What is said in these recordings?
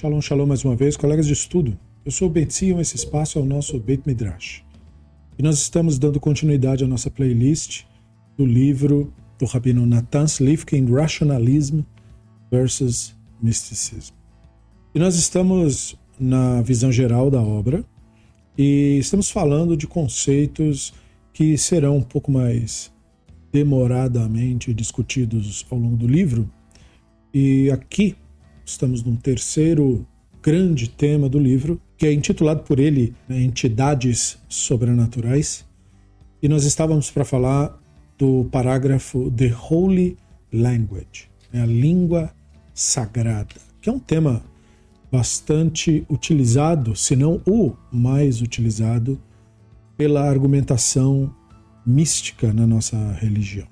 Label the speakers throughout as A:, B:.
A: Shalom, shalom mais uma vez, colegas de estudo. Eu sou o Betzion, esse espaço é o nosso Beit Midrash. E nós estamos dando continuidade à nossa playlist do livro do Rabino Natan Slifkin, Rationalism versus Mysticism. E nós estamos na visão geral da obra e estamos falando de conceitos que serão um pouco mais demoradamente discutidos ao longo do livro. E aqui estamos num terceiro grande tema do livro, que é intitulado por ele né, Entidades Sobrenaturais. E nós estávamos para falar do parágrafo The Holy Language, né, a língua sagrada, que é um tema bastante utilizado, se não o mais utilizado, pela argumentação mística na nossa religião.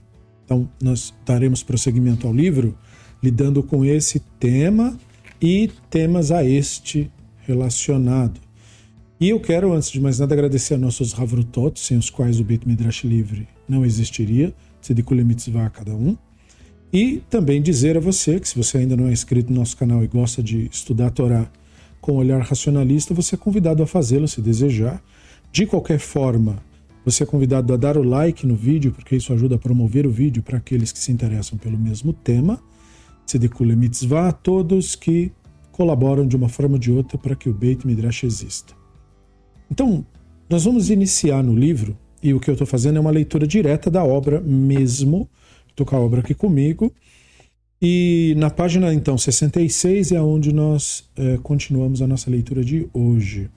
A: Então, nós daremos prosseguimento ao livro lidando com esse tema e temas a este relacionado. E eu quero, antes de mais nada, agradecer a nossos Havrutot, sem os quais o Beit Midrash Livre não existiria, Tzedikule Mitzvah a cada um. E também dizer a você que se você ainda não é inscrito no nosso canal e gosta de estudar a Torá com um olhar racionalista, você é convidado a fazê-lo se desejar. De qualquer forma, você é convidado a dar o like no vídeo, porque isso ajuda a promover o vídeo para aqueles que se interessam pelo mesmo tema. Tzedikule Mitzvah a todos que colaboram de uma forma ou de outra para que o Beit Midrash exista. Então, nós vamos iniciar no livro, e o que eu estou fazendo é uma leitura direta da obra mesmo, estou com a obra aqui comigo, e na página, então, 66 é onde nós é, continuamos a nossa leitura de hoje.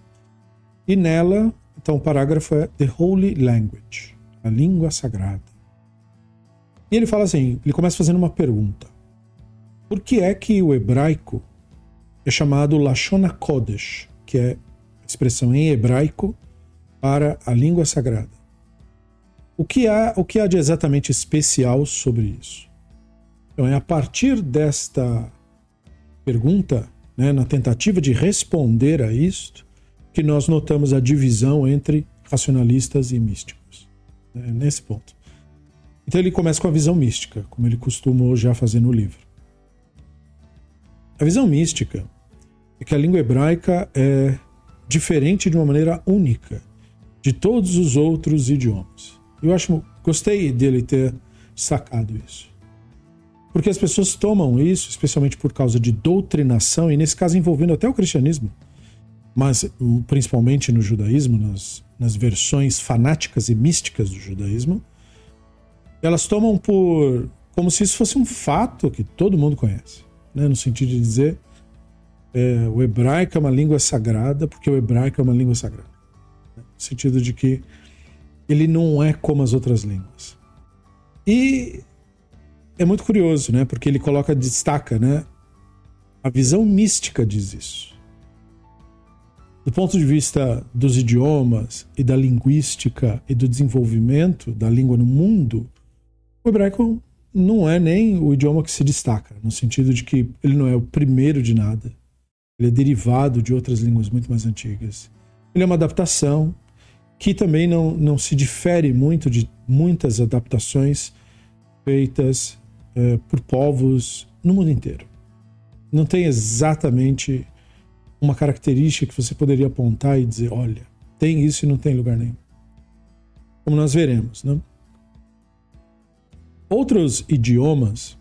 A: E nela, então, o parágrafo é The Holy Language, a língua sagrada. E ele fala assim, ele começa fazendo uma pergunta. Por que é que o hebraico é chamado Lashon Kodesh, que é a expressão em hebraico para a língua sagrada? O que há, o que há de exatamente especial sobre isso? Então, é a partir desta pergunta, né, na tentativa de responder a isto, que nós notamos a divisão entre racionalistas e místicos. Né, nesse ponto. Então ele começa com a visão mística, como ele costuma já fazer no livro. A visão mística é que a língua hebraica é diferente de uma maneira única de todos os outros idiomas. Eu acho, gostei dele ter sacado isso. Porque as pessoas tomam isso, especialmente por causa de doutrinação, e nesse caso envolvendo até o cristianismo, mas hum, principalmente no judaísmo, nas, nas versões fanáticas e místicas do judaísmo, elas tomam por como se isso fosse um fato que todo mundo conhece né, no sentido de dizer é, o hebraico é uma língua sagrada porque o hebraico é uma língua sagrada. No sentido de que ele não é como as outras línguas. E é muito curioso, né? Porque ele coloca, destaca, né? A visão mística diz isso. Do ponto de vista dos idiomas e da linguística e do desenvolvimento da língua no mundo, o hebraico não é nem o idioma que se destaca, no sentido de que ele não é o primeiro de nada. Ele é derivado de outras línguas muito mais antigas. Ele é uma adaptação que também não, não se difere muito de muitas adaptações feitas é, por povos no mundo inteiro. Não tem exatamente uma característica que você poderia apontar e dizer: olha, tem isso e não tem lugar nenhum. Como nós veremos, não? Outros idiomas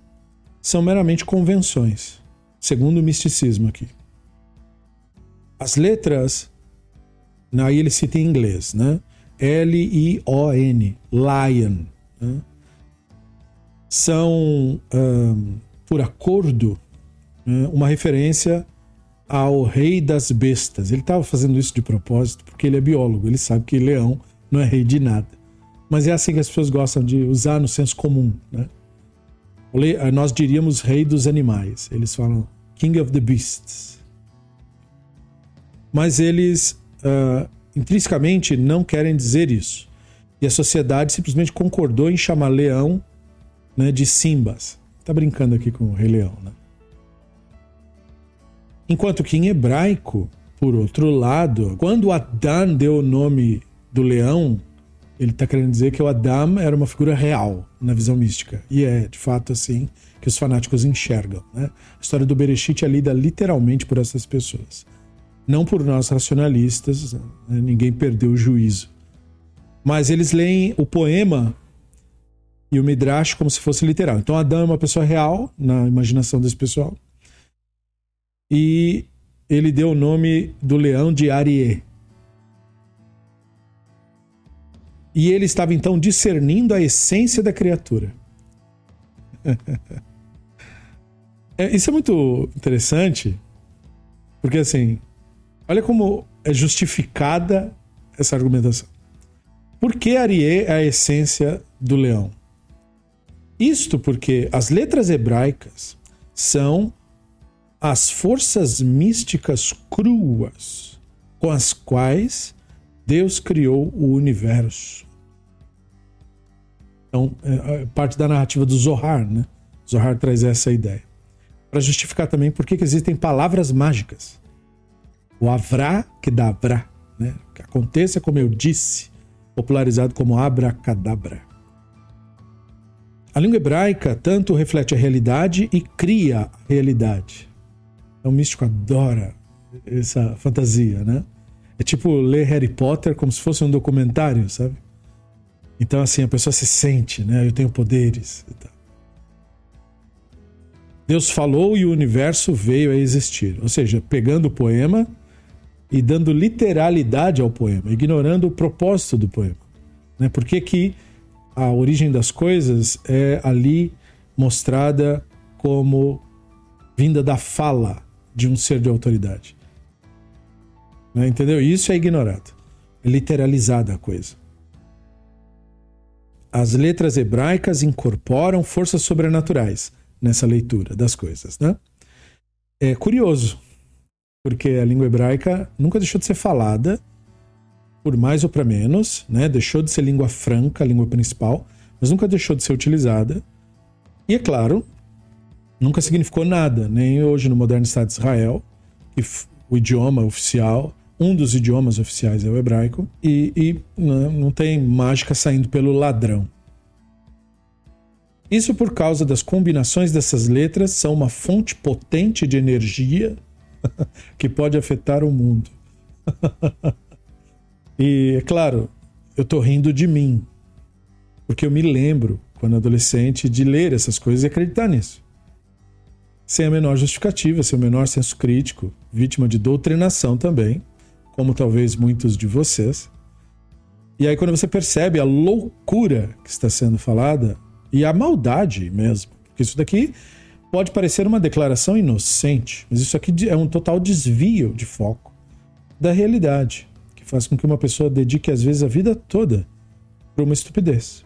A: são meramente convenções, segundo o misticismo aqui. As letras, aí ele cita em inglês, né? L-I-O-N, lion, né? são, um, por acordo, né, uma referência ao rei das bestas. Ele estava fazendo isso de propósito porque ele é biólogo, ele sabe que leão não é rei de nada. Mas é assim que as pessoas gostam de usar no senso comum, né? Eh, nós diríamos rei dos animais. Eles falam King of the Beasts. Mas eles uh, intrinsecamente não querem dizer isso. E a sociedade simplesmente concordou em chamar leão né, de Simbas. Tá brincando aqui com o Rei Leão, né? Enquanto que em hebraico, por outro lado, quando Adão deu o nome do leão Ele está querendo dizer que o Adam era uma figura real na visão mística. E é, de fato, assim que os fanáticos enxergam. Né? A história do Bereshit é lida literalmente por essas pessoas. Não por nós racionalistas, né? ninguém perdeu o juízo. Mas eles leem o poema e o Midrash como se fosse literal. Então Adão é uma pessoa real na imaginação desse pessoal. E ele deu o nome do leão de Arié. E ele estava então discernindo a essência da criatura. é, isso é muito interessante, porque assim, olha como é justificada essa argumentação. Por que Arié é a essência do leão? Isto porque as letras hebraicas são as forças místicas cruas com as quais Deus criou o universo. Então, é, é parte da narrativa do Zohar, né? Zohar traz essa ideia. Para justificar também por que existem palavras mágicas. O Avrá que dá Avrá, né? Que aconteça como eu disse, popularizado como abracadabra. A língua hebraica tanto reflete a realidade e cria a realidade. Então, o místico adora essa fantasia, né? É tipo ler Harry Potter como se fosse um documentário, sabe? Então, assim, a pessoa se sente, né? Eu tenho poderes. Deus falou e o universo veio a existir. Ou seja, pegando o poema e dando literalidade ao poema, ignorando o propósito do poema. Né? Por que, que a origem das coisas é ali mostrada como vinda da fala de um ser de autoridade? Né? Entendeu? Isso é ignorado. É literalizada a coisa as letras hebraicas incorporam forças sobrenaturais nessa leitura das coisas, né? É curioso, porque a língua hebraica nunca deixou de ser falada, por mais ou para menos, né? Deixou de ser língua franca, língua principal, mas nunca deixou de ser utilizada. E é claro, nunca significou nada, nem hoje no moderno Estado de Israel, que o idioma oficial um dos idiomas oficiais é o hebraico, e, e não, não tem mágica saindo pelo ladrão. Isso por causa das combinações dessas letras são uma fonte potente de energia que pode afetar o mundo. e, é claro, eu tô rindo de mim, porque eu me lembro, quando adolescente, de ler essas coisas e acreditar nisso. Sem a menor justificativa, sem o menor senso crítico, vítima de doutrinação também, como talvez muitos de vocês. E aí, quando você percebe a loucura que está sendo falada e a maldade mesmo, porque isso daqui pode parecer uma declaração inocente, mas isso aqui é um total desvio de foco da realidade, que faz com que uma pessoa dedique às vezes a vida toda para uma estupidez.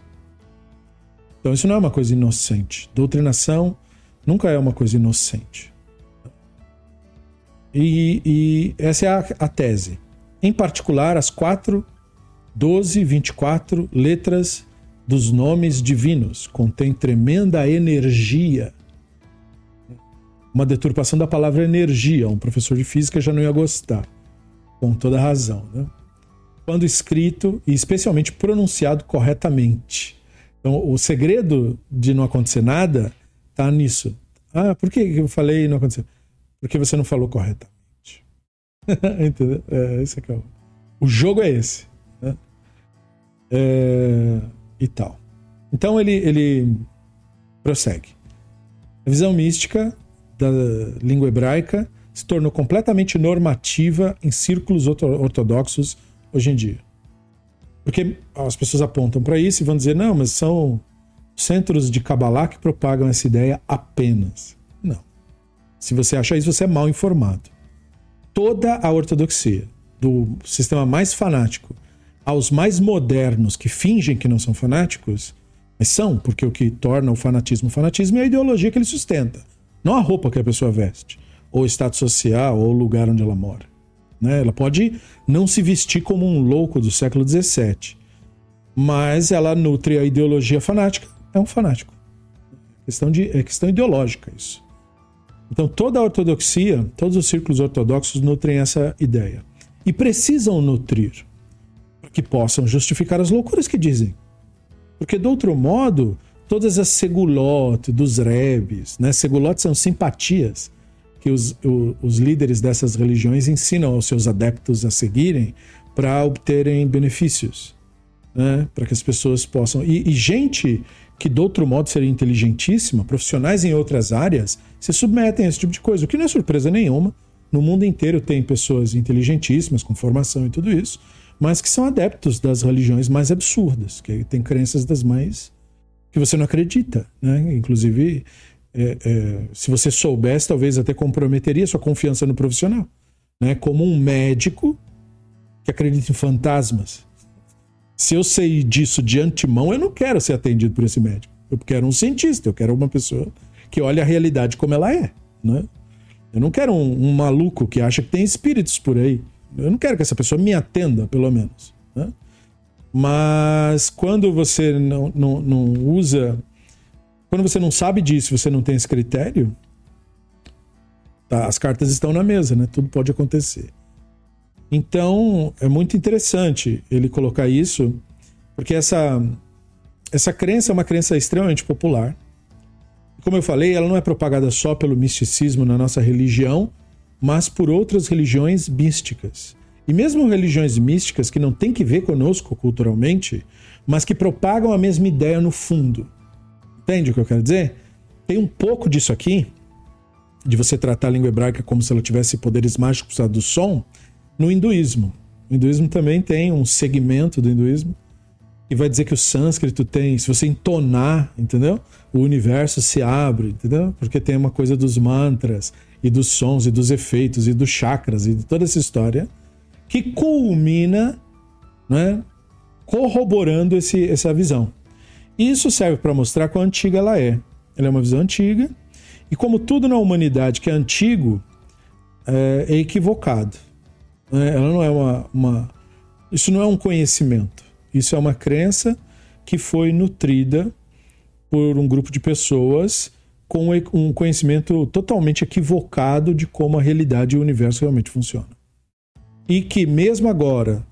A: Então, isso não é uma coisa inocente. Doutrinação nunca é uma coisa inocente. E, e essa é a, a, tese. Em particular, as quatro, 12, 24 letras dos nomes divinos contêm tremenda energia. Uma deturpação da palavra energia. Um professor de física já não ia gostar. Com toda razão. Né? Quando escrito e especialmente pronunciado corretamente. Então, o segredo de não acontecer nada está nisso. Ah, por que eu falei e não aconteceu? porque você não falou corretamente. Entendeu? É, esse é, é o... o jogo é esse. Né? É... E tal. Então ele, ele prossegue. A visão mística da língua hebraica se tornou completamente normativa em círculos ortodoxos hoje em dia. Porque as pessoas apontam para isso e vão dizer: não, mas são centros de Kabbalah que propagam essa ideia apenas. Se você acha isso, você é mal informado. Toda a ortodoxia, do sistema mais fanático aos mais modernos que fingem que não são fanáticos, mas são, porque o que torna o fanatismo fanatismo é a ideologia que ele sustenta, não a roupa que a pessoa veste, ou o status social, ou o lugar onde ela mora. Né? Ela pode não se vestir como um louco do século XVII, mas ela nutre a ideologia fanática, é um fanático. É questão, de, é questão ideológica isso. Então, toda a ortodoxia, todos os círculos ortodoxos nutrem essa ideia. E precisam nutrir. que possam justificar as loucuras que dizem. Porque, de outro modo, todas as segulot dos rebes, né? Segulot são simpatias que os, os líderes dessas religiões ensinam aos seus adeptos a seguirem para obterem benefícios, né? Para que as pessoas possam. E, e gente que de outro modo seria inteligentíssima, profissionais em outras áreas, se submetem a esse tipo de coisa, o que não é surpresa nenhuma. No mundo inteiro tem pessoas inteligentíssimas, com formação e tudo isso, mas que são adeptos das religiões mais absurdas, que têm crenças das mais que você não acredita, né? Inclusive, é, é, se você soubesse, talvez até comprometeria sua confiança no profissional, né? Como um médico que acredita em fantasmas. Se eu sei disso de antemão, eu não quero ser atendido por esse médico. Eu quero um cientista, eu quero uma pessoa que olhe a realidade como ela é, né? Eu não quero um, um maluco que acha que tem espíritos por aí. Eu não quero que essa pessoa me atenda, pelo menos. Né? Mas quando você não, não, não usa. Quando você não sabe disso, você não tem esse critério, tá, as cartas estão na mesa, né? Tudo pode acontecer. Então, é muito interessante ele colocar isso, porque essa, essa crença é uma crença extremamente popular. Como eu falei, ela não é propagada só pelo misticismo na nossa religião, mas por outras religiões místicas. E mesmo religiões místicas que não têm que ver conosco culturalmente, mas que propagam a mesma ideia no fundo. Entende o que eu quero dizer? Tem um pouco disso aqui, de você tratar a língua hebraica como se ela tivesse poderes mágicos do som, no hinduísmo. O hinduísmo também tem um segmento do hinduísmo que vai dizer que o sânscrito tem, se você entonar, entendeu? O universo se abre, entendeu? Porque tem uma coisa dos mantras e dos sons e dos efeitos e dos chakras e de toda essa história que culmina né, corroborando esse, essa visão. Isso serve para mostrar quão antiga ela é. Ela é uma visão antiga, e como tudo na humanidade que é antigo, é, é equivocado. Né? Ela não é uma, uma. Isso não é um conhecimento. Isso é uma crença que foi nutrida por um grupo de pessoas com um conhecimento totalmente equivocado de como a realidade e o universo realmente funcionam e que, mesmo agora,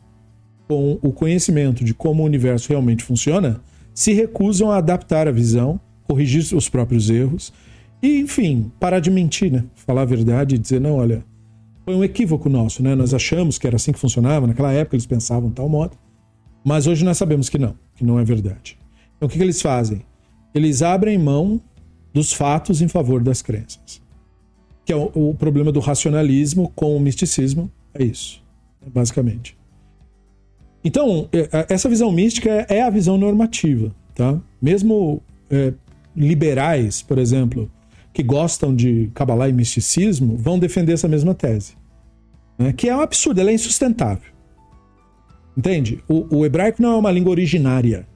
A: com o conhecimento de como o universo realmente funciona, se recusam a adaptar a visão, corrigir os próprios erros e, enfim, parar de mentir, né? Falar a verdade e dizer, não, olha, foi um equívoco nosso, né? Nós achamos que era assim que funcionava, naquela época eles pensavam tal modo, mas hoje nós sabemos que não, que não é verdade. Então o que, que eles fazem? Eles abrem mão dos fatos em favor das crenças. Que é o, o problema do racionalismo com o misticismo, é isso, basicamente. Então, é, é, essa visão mística é a visão normativa, tá? Mesmo é, liberais, por exemplo, que gostam de Kabbalah e misticismo, vão defender essa mesma tese. Né? Que é um absurdo, ela é insustentável. Entende? O, o, hebraico não é uma língua originária.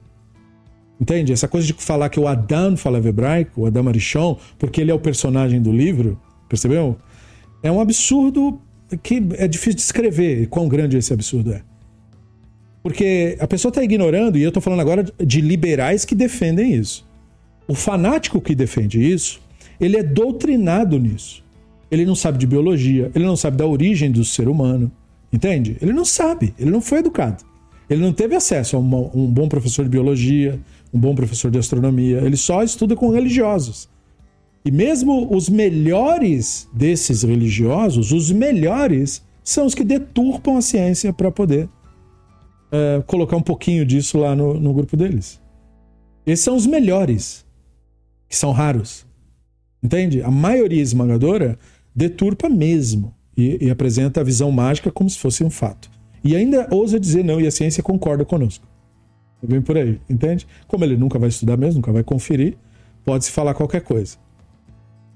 A: Entende? Essa coisa de falar que o Adam falava hebraico, o Adam Arishon, porque ele é o personagem do livro, percebeu? É um absurdo que é difícil de escrever quão grande esse absurdo é. Porque a pessoa está ignorando, e eu estou falando agora de liberais que defendem isso. O fanático que defende isso, ele é doutrinado nisso. Ele não sabe de biologia, ele não sabe da origem do ser humano, entende? Ele não sabe, ele não foi educado. Ele não teve acesso a uma, um bom professor de biologia, um bom professor de astronomia. Ele só estuda com religiosos. E mesmo os melhores desses religiosos, os melhores, são os que deturpam a ciência para poder é, colocar um pouquinho disso lá no, no grupo deles. Esses são os melhores, que são raros. Entende? A maioria esmagadora deturpa mesmo e, e, apresenta a visão mágica como se fosse um fato. E ainda ousa dizer não, e a ciência concorda conosco. Vem por aí, entende? Como ele nunca vai estudar mesmo, nunca vai conferir, pode-se falar qualquer coisa.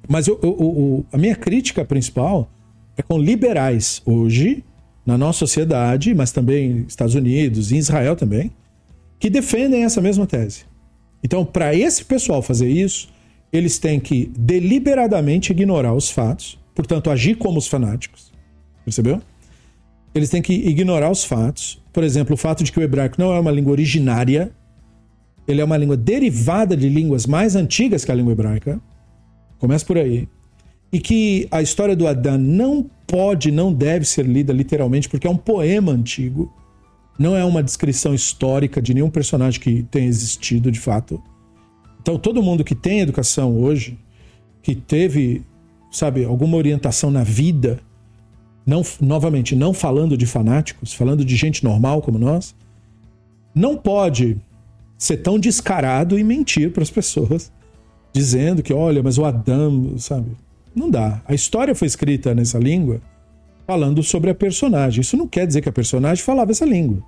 A: Mas eu, eu, eu, a minha crítica principal é com liberais hoje, na nossa sociedade, mas também Estados Unidos e Israel também, que defendem essa mesma tese. Então, para esse pessoal fazer isso, eles têm que deliberadamente ignorar os fatos, portanto, agir como os fanáticos. Percebeu? Eles têm que ignorar os fatos. Por exemplo, o fato de que o hebraico não é uma língua originária, ele é uma língua derivada de línguas mais antigas que a língua hebraica. Começa por aí. E que a história do Adão não pode, não deve ser lida literalmente, porque é um poema antigo. não é uma descrição histórica de nenhum personagem que tenha existido de fato. Então, todo mundo que tem educação hoje, que teve, sabe, alguma orientação na vida, não, novamente, não falando de fanáticos, falando de gente normal como nós, não pode ser tão descarado e mentir para as pessoas, dizendo que, olha, mas o Adão, sabe? Não dá. A história foi escrita nessa língua falando sobre a personagem. Isso não quer dizer que a personagem falava essa língua.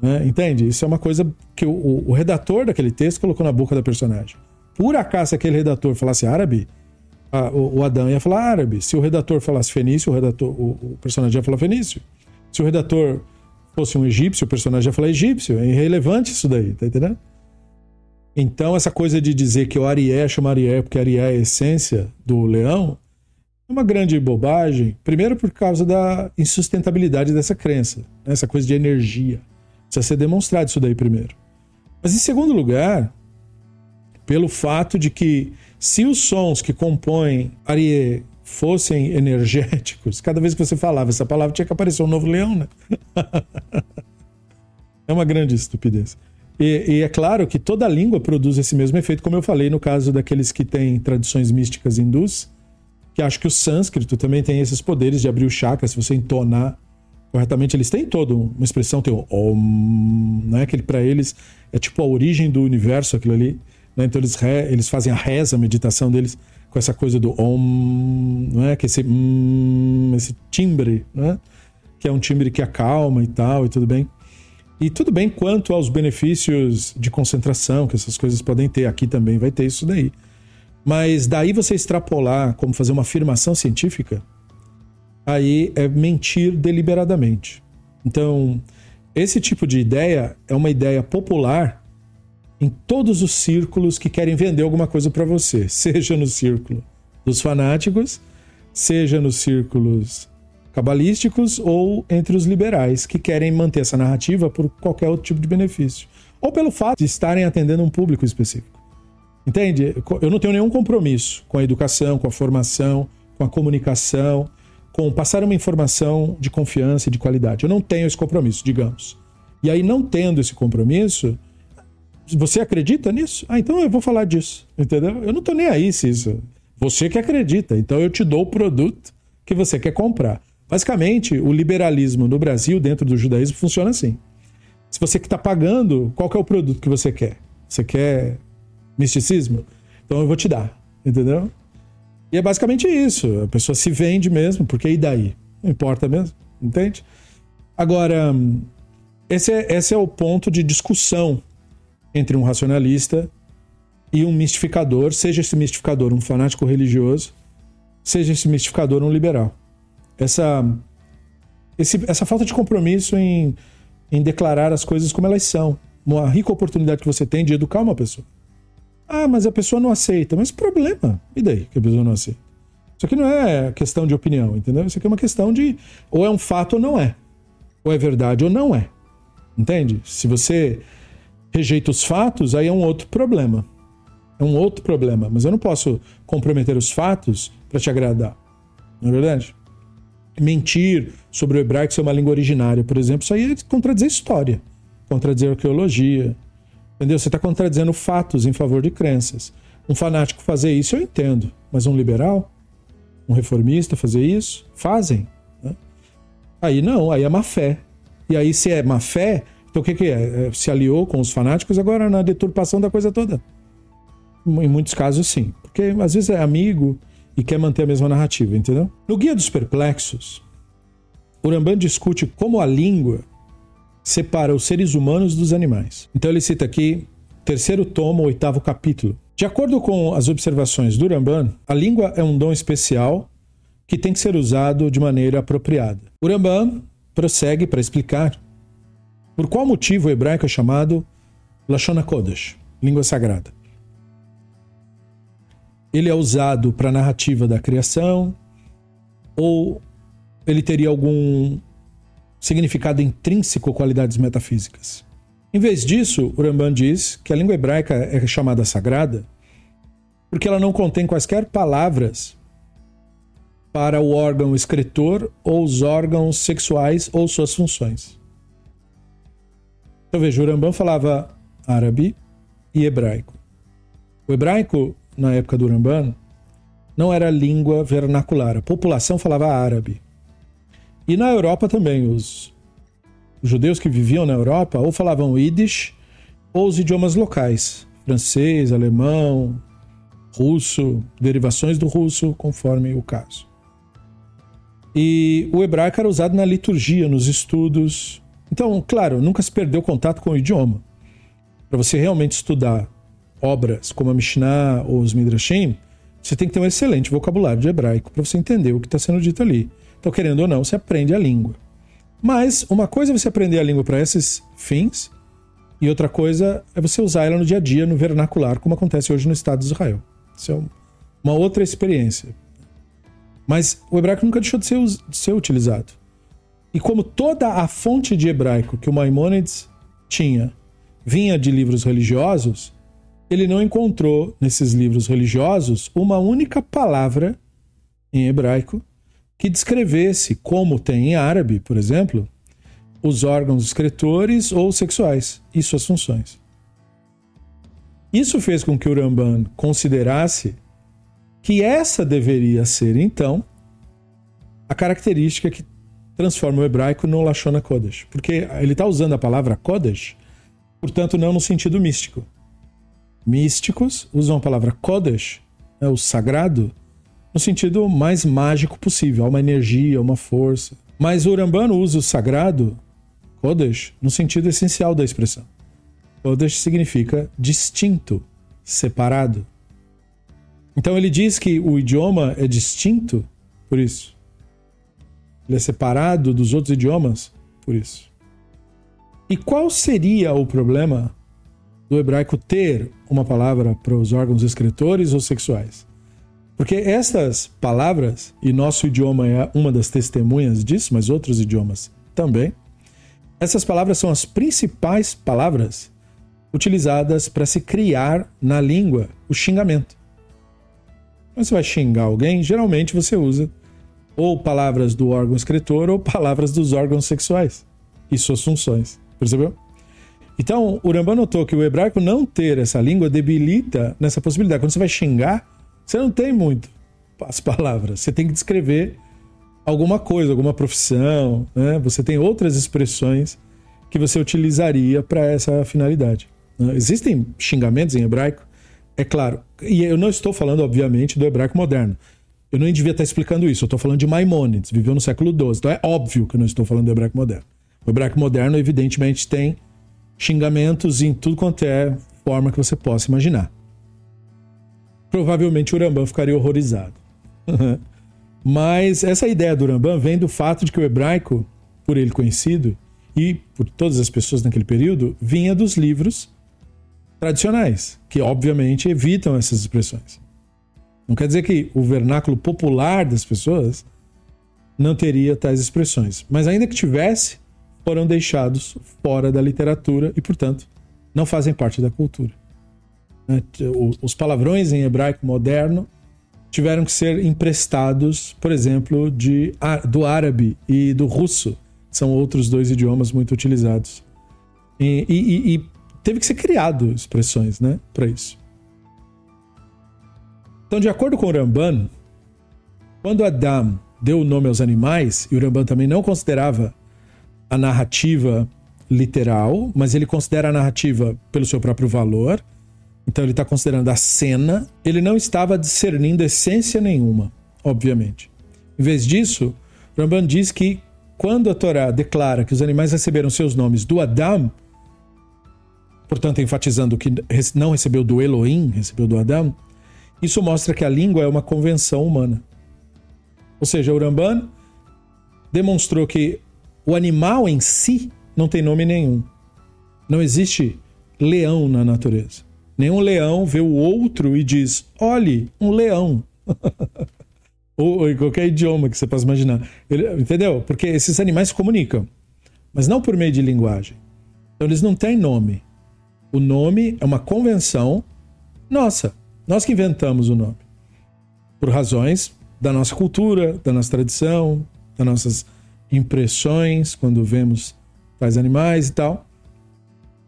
A: Né? Entende? Isso é uma coisa que o, o, redator daquele texto colocou na boca da personagem. Por acaso aquele redator falasse árabe, a, o, o, Adão ia falar árabe. Se o redator falasse fenício, o, redator, o, o personagem ia falar fenício. Se o redator fosse um egípcio, o personagem ia falar egípcio. É irrelevante isso daí, tá entendendo? Então, essa coisa de dizer que o Arié chama Arié porque Arié é a essência do leão é uma grande bobagem. Primeiro, por causa da insustentabilidade dessa crença, né? essa coisa de energia. Precisa ser demonstrado isso daí primeiro. Mas, em segundo lugar, pelo fato de que, se os sons que compõem Arié fossem energéticos, cada vez que você falava essa palavra tinha que aparecer um novo leão, né? é uma grande estupidez. E, e, é claro que toda língua produz esse mesmo efeito, como eu falei no caso daqueles que têm tradições místicas hindus, que acho que o sânscrito também tem esses poderes de abrir o chakra, se você entonar corretamente, eles têm toda uma expressão, tem o om, né, que para eles é tipo a origem do universo, aquilo ali. Né? Então eles, re, eles fazem a reza, a meditação deles com essa coisa do om, não é? Que esse, hum, esse timbre, né? Que é um timbre que acalma e tal, e tudo bem. E tudo bem quanto aos benefícios de concentração que essas coisas podem ter. Aqui também vai ter isso daí. Mas daí você extrapolar como fazer uma afirmação científica, aí é mentir deliberadamente. Então, esse tipo de ideia é uma ideia popular em todos os círculos que querem vender alguma coisa para você, seja no círculo dos fanáticos, seja nos círculos cabalísticos ou entre os liberais que querem manter essa narrativa por qualquer outro tipo de benefício, ou pelo fato de estarem atendendo um público específico. Entende? Eu não tenho nenhum compromisso com a educação, com a formação, com a comunicação, com passar uma informação de confiança e de qualidade. Eu não tenho esse compromisso, digamos. E aí, não tendo esse compromisso, você acredita nisso? Ah, então eu vou falar disso. Entendeu? Eu não tô nem aí se isso. Você que acredita. Então eu te dou o produto que você quer comprar. Basicamente, o liberalismo no Brasil, dentro do judaísmo, funciona assim. Se você que está pagando, qual é o produto que você quer? Você quer misticismo? Então eu vou te dar. Entendeu? E é basicamente isso. A pessoa se vende mesmo, porque e daí? Não importa mesmo. Entende? Agora, esse é, esse é o ponto de discussão entre um racionalista e um mistificador, seja esse mistificador um fanático religioso, seja esse mistificador um liberal. Essa, esse, essa falta de compromisso em, em declarar as coisas como elas são. Uma rica oportunidade que você tem de educar uma pessoa. Ah, mas a pessoa não aceita. Mas problema. E daí que a pessoa não aceita? Isso aqui não é questão de opinião, entendeu? Isso aqui é uma questão de ou é um fato ou não é. Ou é verdade ou não é. Entende? Se você rejeita os fatos, aí é um outro problema. É um outro problema. Mas eu não posso comprometer os fatos para te agradar. Não é verdade? Mentir sobre o hebraico ser uma língua originária, por exemplo, isso aí é contradizer história, contradizer arqueologia. Entendeu? Você está contradizendo fatos em favor de crenças. Um fanático fazer isso eu entendo, mas um liberal, um reformista fazer isso, fazem. Né? Aí não, aí é má fé. E aí, se é má fé, então o que, que é? é? Se aliou com os fanáticos agora na deturpação da coisa toda. Em muitos casos, sim. Porque às vezes é amigo e quer manter a mesma narrativa, entendeu? No Guia dos Perplexos, Uramban discute como a língua separa os seres humanos dos animais. Então ele cita aqui, terceiro tomo, oitavo capítulo. De acordo com as observações do Uramban, a língua é um dom especial que tem que ser usado de maneira apropriada. Uramban prossegue para explicar por qual motivo o hebraico é chamado Lashon HaKodesh, língua sagrada? Ele é usado para a narrativa da criação ou ele teria algum significado intrínseco, qualidades metafísicas? Em vez disso, o Ramban diz que a língua hebraica é chamada sagrada porque ela não contém quaisquer palavras para o órgão escritor ou os órgãos sexuais ou suas funções. Então veja, o Rambam falava árabe e hebraico. O hebraico, na época do Rambam, não era língua vernacular. A população falava árabe. E na Europa também, os, judeus que viviam na Europa ou falavam Yiddish ou os idiomas locais, francês, alemão, russo, derivações do russo, conforme o caso. E o hebraico era usado na liturgia, nos estudos. Então, claro, nunca se perdeu contato com o idioma. Para você realmente estudar obras como a Mishnah ou os Midrashim, você tem que ter um excelente vocabulário de hebraico para você entender o que está sendo dito ali. Então, querendo ou não, você aprende a língua. Mas uma coisa é você aprender a língua para esses fins, e outra coisa é você usar ela no dia a dia, no vernacular, como acontece hoje no Estado de Israel. Isso é uma outra experiência. Mas o hebraico nunca deixou de ser, de ser utilizado. E como toda a fonte de hebraico que o Maimonides tinha vinha de livros religiosos, ele não encontrou nesses livros religiosos uma única palavra em hebraico que descrevesse, como tem em árabe, por exemplo, os órgãos excretores ou sexuais e suas funções. Isso fez com que o Ramban considerasse que essa deveria ser, então, a característica que transforma o hebraico no Lashon Kodesh. Porque ele está usando a palavra Kodesh, portanto, não no sentido místico. Místicos usam a palavra Kodesh, né, o sagrado, no sentido mais mágico possível. Há uma energia, uma força. Mas o Rambano usa o sagrado, Kodesh, no sentido essencial da expressão. Kodesh significa distinto, separado. Então ele diz que o idioma é distinto por isso. Ele é separado dos outros idiomas por isso. E qual seria o problema do hebraico ter uma palavra para os órgãos escritores ou sexuais? Porque estas palavras, e nosso idioma é uma das testemunhas disso, mas outros idiomas também, essas palavras são as principais palavras utilizadas para se criar na língua o xingamento. Quando você vai xingar alguém, geralmente você usa ou palavras do órgão escritor ou palavras dos órgãos sexuais e suas funções. Percebeu? Então, o Rambam notou que o hebraico não ter essa língua debilita nessa possibilidade. Quando você vai xingar, você não tem muito as palavras. Você tem que descrever alguma coisa, alguma profissão, né? Você tem outras expressões que você utilizaria para essa finalidade. Né? Existem xingamentos em hebraico, é claro. E eu não estou falando, obviamente, do hebraico moderno. Eu nem devia estar explicando isso. Eu estou falando de Maimonides, viveu no século XII. Então é óbvio que eu não estou falando do hebraico moderno. O hebraico moderno, evidentemente, tem xingamentos em tudo quanto é forma que você possa imaginar provavelmente o Rambam ficaria horrorizado. Mas essa ideia do Rambam vem do fato de que o hebraico, por ele conhecido, e por todas as pessoas naquele período, vinha dos livros tradicionais, que obviamente evitam essas expressões. Não quer dizer que o vernáculo popular das pessoas não teria tais expressões, mas ainda que tivesse, foram deixados fora da literatura e, portanto, não fazem parte da cultura. Né? Os palavrões em hebraico moderno tiveram que ser emprestados, por exemplo, de, do árabe e do russo. São outros dois idiomas muito utilizados. E, e, e teve que ser criado expressões né, para isso. Então, de acordo com o Ramban, quando Adam deu o nome aos animais, e o Ramban também não considerava a narrativa literal, mas ele considera a narrativa pelo seu próprio valor, então ele está considerando a cena, ele não estava discernindo essência nenhuma, obviamente. Em vez disso, Ramban diz que quando a Torá declara que os animais receberam seus nomes do Adam, portanto enfatizando que não recebeu do Elohim, recebeu do Adam, isso mostra que a língua é uma convenção humana. Ou seja, o Ramban demonstrou que o animal em si não tem nome nenhum. Não existe leão na natureza. Nenhum leão vê o outro e diz: olhe, um leão. ou, ou, em qualquer idioma que você possa imaginar. Ele, entendeu? Porque esses animais se comunicam, mas não por meio de linguagem. Então eles não têm nome. O nome é uma convenção nossa. Nós que inventamos o nome. Por razões da nossa cultura, da nossa tradição, das nossas impressões quando vemos tais animais e tal.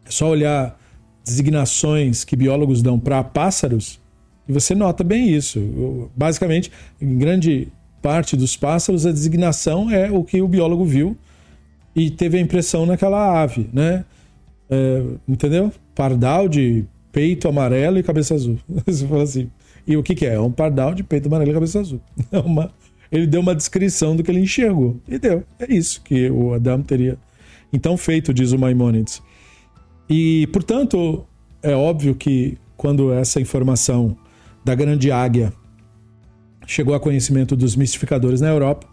A: É só olhar designações que biólogos dão para pássaros e você nota bem isso. Basicamente, em grande parte dos pássaros, a designação é o que o biólogo viu e teve a impressão naquela ave, né? É, entendeu? Pardal de peito amarelo e cabeça azul. Você fala assim. E o que, que é? É um pardal de peito amarelo e cabeça azul. É uma, ele deu uma descrição do que ele enxergou. E deu. É isso que o Adam teria então feito, diz o Maimonides. E, portanto, é óbvio que quando essa informação da grande águia chegou a conhecimento dos mistificadores na Europa,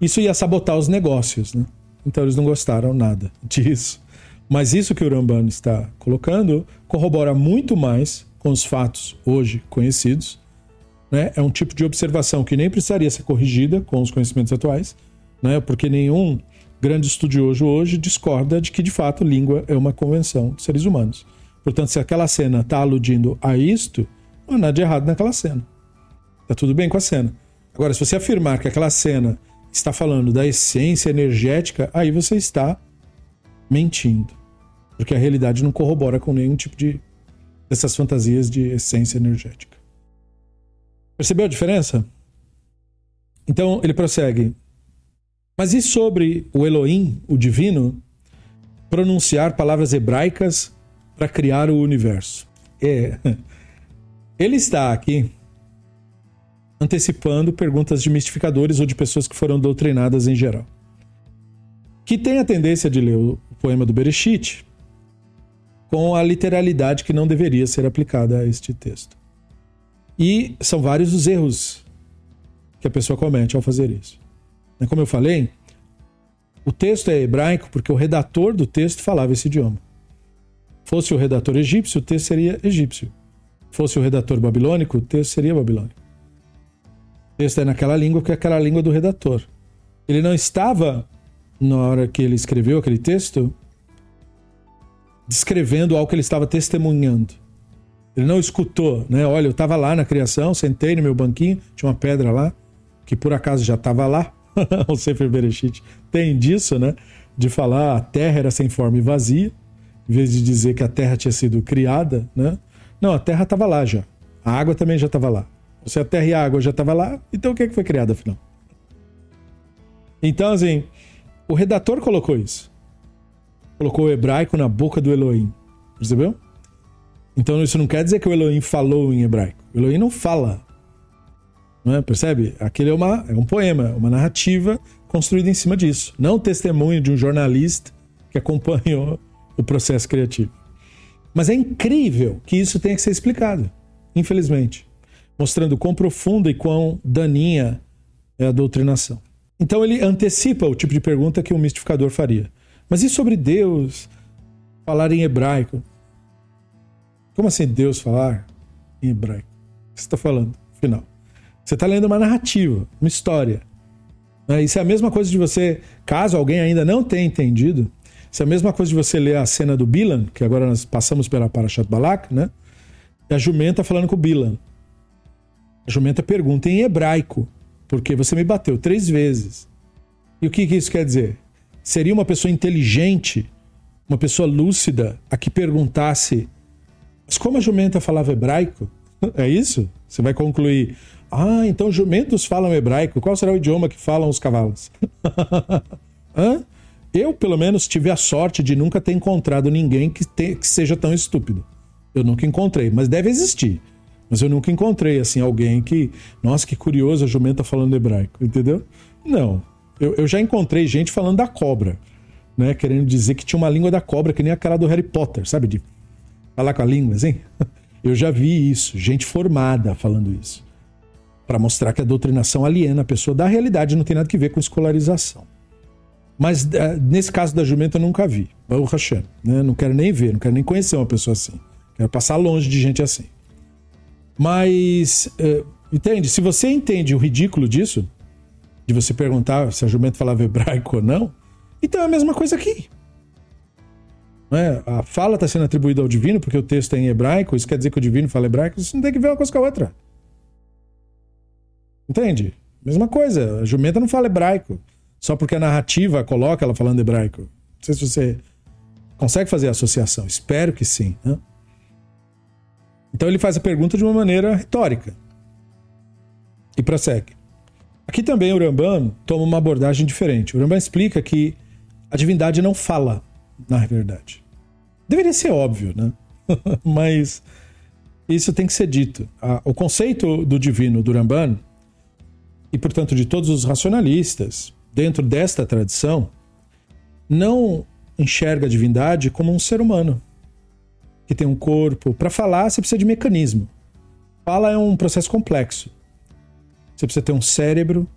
A: isso ia sabotar os negócios, né? Então eles não gostaram nada disso. Mas isso que o Ramban está colocando corrobora muito mais com os fatos hoje conhecidos. Né? É um tipo de observação que nem precisaria ser corrigida com os conhecimentos atuais, né? porque nenhum grande estudioso hoje discorda de que, de fato, língua é uma convenção de seres humanos. Portanto, se aquela cena está aludindo a isto, não há nada de errado naquela cena. Está tudo bem com a cena. Agora, se você afirmar que aquela cena está falando da essência energética, aí você está mentindo. Porque a realidade não corrobora com nenhum tipo de dessas fantasias de essência energética. Percebeu a diferença? Então ele prossegue. Mas e sobre o Elohim, o divino, pronunciar palavras hebraicas para criar o universo? É. Ele está aqui antecipando perguntas de mistificadores ou de pessoas que foram doutrinadas em geral. Que tem a tendência de ler poema do Bereshit com a literalidade que não deveria ser aplicada a este texto. E são vários os erros que a pessoa comete ao fazer isso. Como eu falei, o texto é hebraico porque o redator do texto falava esse idioma. Fosse o redator egípcio, o texto seria egípcio. Fosse o redator babilônico, o texto seria babilônico texto é naquela língua que é aquela língua do redator. Ele não estava, na hora que ele escreveu aquele texto, descrevendo algo que ele estava testemunhando. Ele não escutou, né? Olha, eu estava lá na criação, sentei no meu banquinho, tinha uma pedra lá, que por acaso já estava lá. o Sefer Bereshit tem disso, né? De falar a terra era sem forma e vazia, em vez de dizer que a terra tinha sido criada, né? Não, a terra estava lá já. A água também já estava lá. Se a terra e a água já estava lá, então o que, é que foi criado afinal? Então, assim, o redator colocou isso. Colocou o hebraico na boca do Elohim. Percebeu? Então isso não quer dizer que o Elohim falou em hebraico. O Elohim não fala. Não é? Percebe? Aquele é, uma, é um poema, uma narrativa construída em cima disso. Não o testemunho de um jornalista que acompanhou o processo criativo. Mas é incrível que isso tenha que ser explicado, infelizmente mostrando quão profunda e quão daninha é a doutrinação. Então ele antecipa o tipo de pergunta que um mistificador faria. Mas e sobre Deus falar em hebraico? Como assim Deus falar em hebraico? O que você está falando? Final. Você está lendo uma narrativa, uma história. Né? Isso é a mesma coisa de você, caso alguém ainda não tenha entendido, isso é a mesma coisa de você ler a cena do Bilan, que agora nós passamos pela Parashat Balak, né? E a jumenta falando com o Bilan. A jumenta pergunta em hebraico, porque você me bateu três vezes. E o que, que isso quer dizer? Seria uma pessoa inteligente, uma pessoa lúcida, a que perguntasse: Mas como a jumenta falava hebraico? É isso? Você vai concluir: Ah, então jumentos falam hebraico. Qual será o idioma que falam os cavalos? Hã? Eu, pelo menos, tive a sorte de nunca ter encontrado ninguém que, te, que seja tão estúpido. Eu nunca encontrei, mas deve existir. Mas eu nunca encontrei, assim, alguém que. Nossa, que curioso, a jumenta falando hebraico, entendeu? Não. Eu, eu já encontrei gente falando da cobra, né? Querendo dizer que tinha uma língua da cobra, que nem aquela do Harry Potter, sabe? De falar com a língua, assim. Eu já vi isso, gente formada falando isso. Para mostrar que a doutrinação aliena a pessoa da realidade não tem nada que ver com escolarização. Mas uh, nesse caso da jumenta eu nunca vi. O Hashem, né? Não quero nem ver, não quero nem conhecer uma pessoa assim. Quero passar longe de gente assim. Mas, é, entende? Se você entende o ridículo disso, de você perguntar se a jumenta falava hebraico ou não, então é a mesma coisa aqui. É? A fala está sendo atribuída ao divino porque o texto é em hebraico, isso quer dizer que o divino fala hebraico, isso não tem que ver uma coisa com a outra. Entende? Mesma coisa, a jumenta não fala hebraico, só porque a narrativa coloca ela falando hebraico. Não sei se você Consegue fazer a associação? Espero que sim. Né? Então ele faz a pergunta de uma maneira retórica e prossegue. Aqui também o Rambam toma uma abordagem diferente. O Rambam explica que a divindade não fala, na verdade. Deveria ser óbvio, né? Mas isso tem que ser dito. O conceito do divino do Ramban, e portanto de todos os racionalistas, dentro desta tradição, não enxerga a divindade como um ser humano que tem um corpo. Para falar, você precisa de mecanismo. Fala é um processo complexo. Você precisa ter um cérebro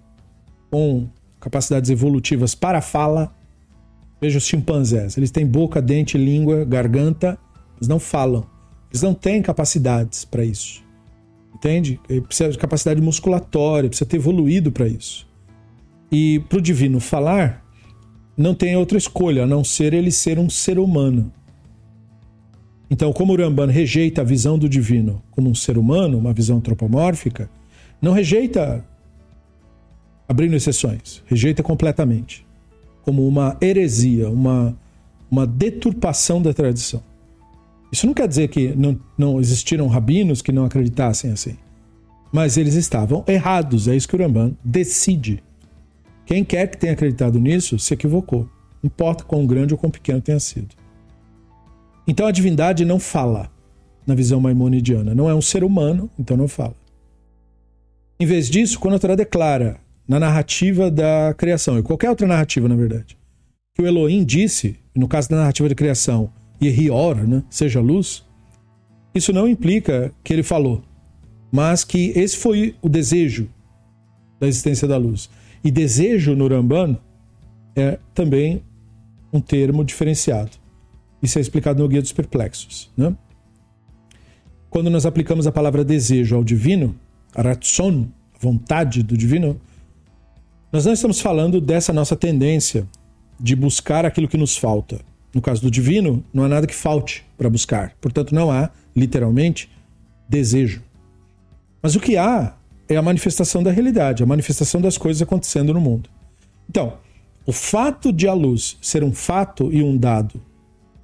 A: com capacidades evolutivas para fala. Veja os chimpanzés. Eles têm boca, dente, língua, garganta, mas não falam. Eles não têm capacidades para isso. Entende? Ele precisa de capacidade musculatória, precisa ter evoluído para isso. E para o divino falar, não tem outra escolha a não ser ele ser um ser humano. Então, como o Ramban rejeita a visão do divino como um ser humano, uma visão antropomórfica, não rejeita abrindo exceções, rejeita completamente, como uma heresia, uma, uma deturpação da tradição. Isso não quer dizer que não, não existiram rabinos que não acreditassem assim. Mas eles estavam errados. É isso que o Ramban decide. Quem quer que tenha acreditado nisso se equivocou. Não importa quão grande ou quão pequeno tenha sido. Então a divindade não fala na visão maimonidiana. Não é um ser humano, então não fala. Em vez disso, quando a Torá declara na narrativa da criação, e qualquer outra narrativa, na verdade, que o Elohim disse, no caso da narrativa de criação, Yehior, né? seja luz, isso não implica que ele falou, mas que esse foi o desejo da existência da luz. E desejo no Ramban é também um termo diferenciado. Isso é explicado no Guia dos Perplexos. Né? Quando nós aplicamos a palavra desejo ao divino, ratson, vontade do divino, nós não estamos falando dessa nossa tendência de buscar aquilo que nos falta. No caso do divino, não há nada que falte para buscar. Portanto, não há, literalmente, desejo. Mas o que há é a manifestação da realidade, a manifestação das coisas acontecendo no mundo. Então, o fato de a luz ser um fato e um dado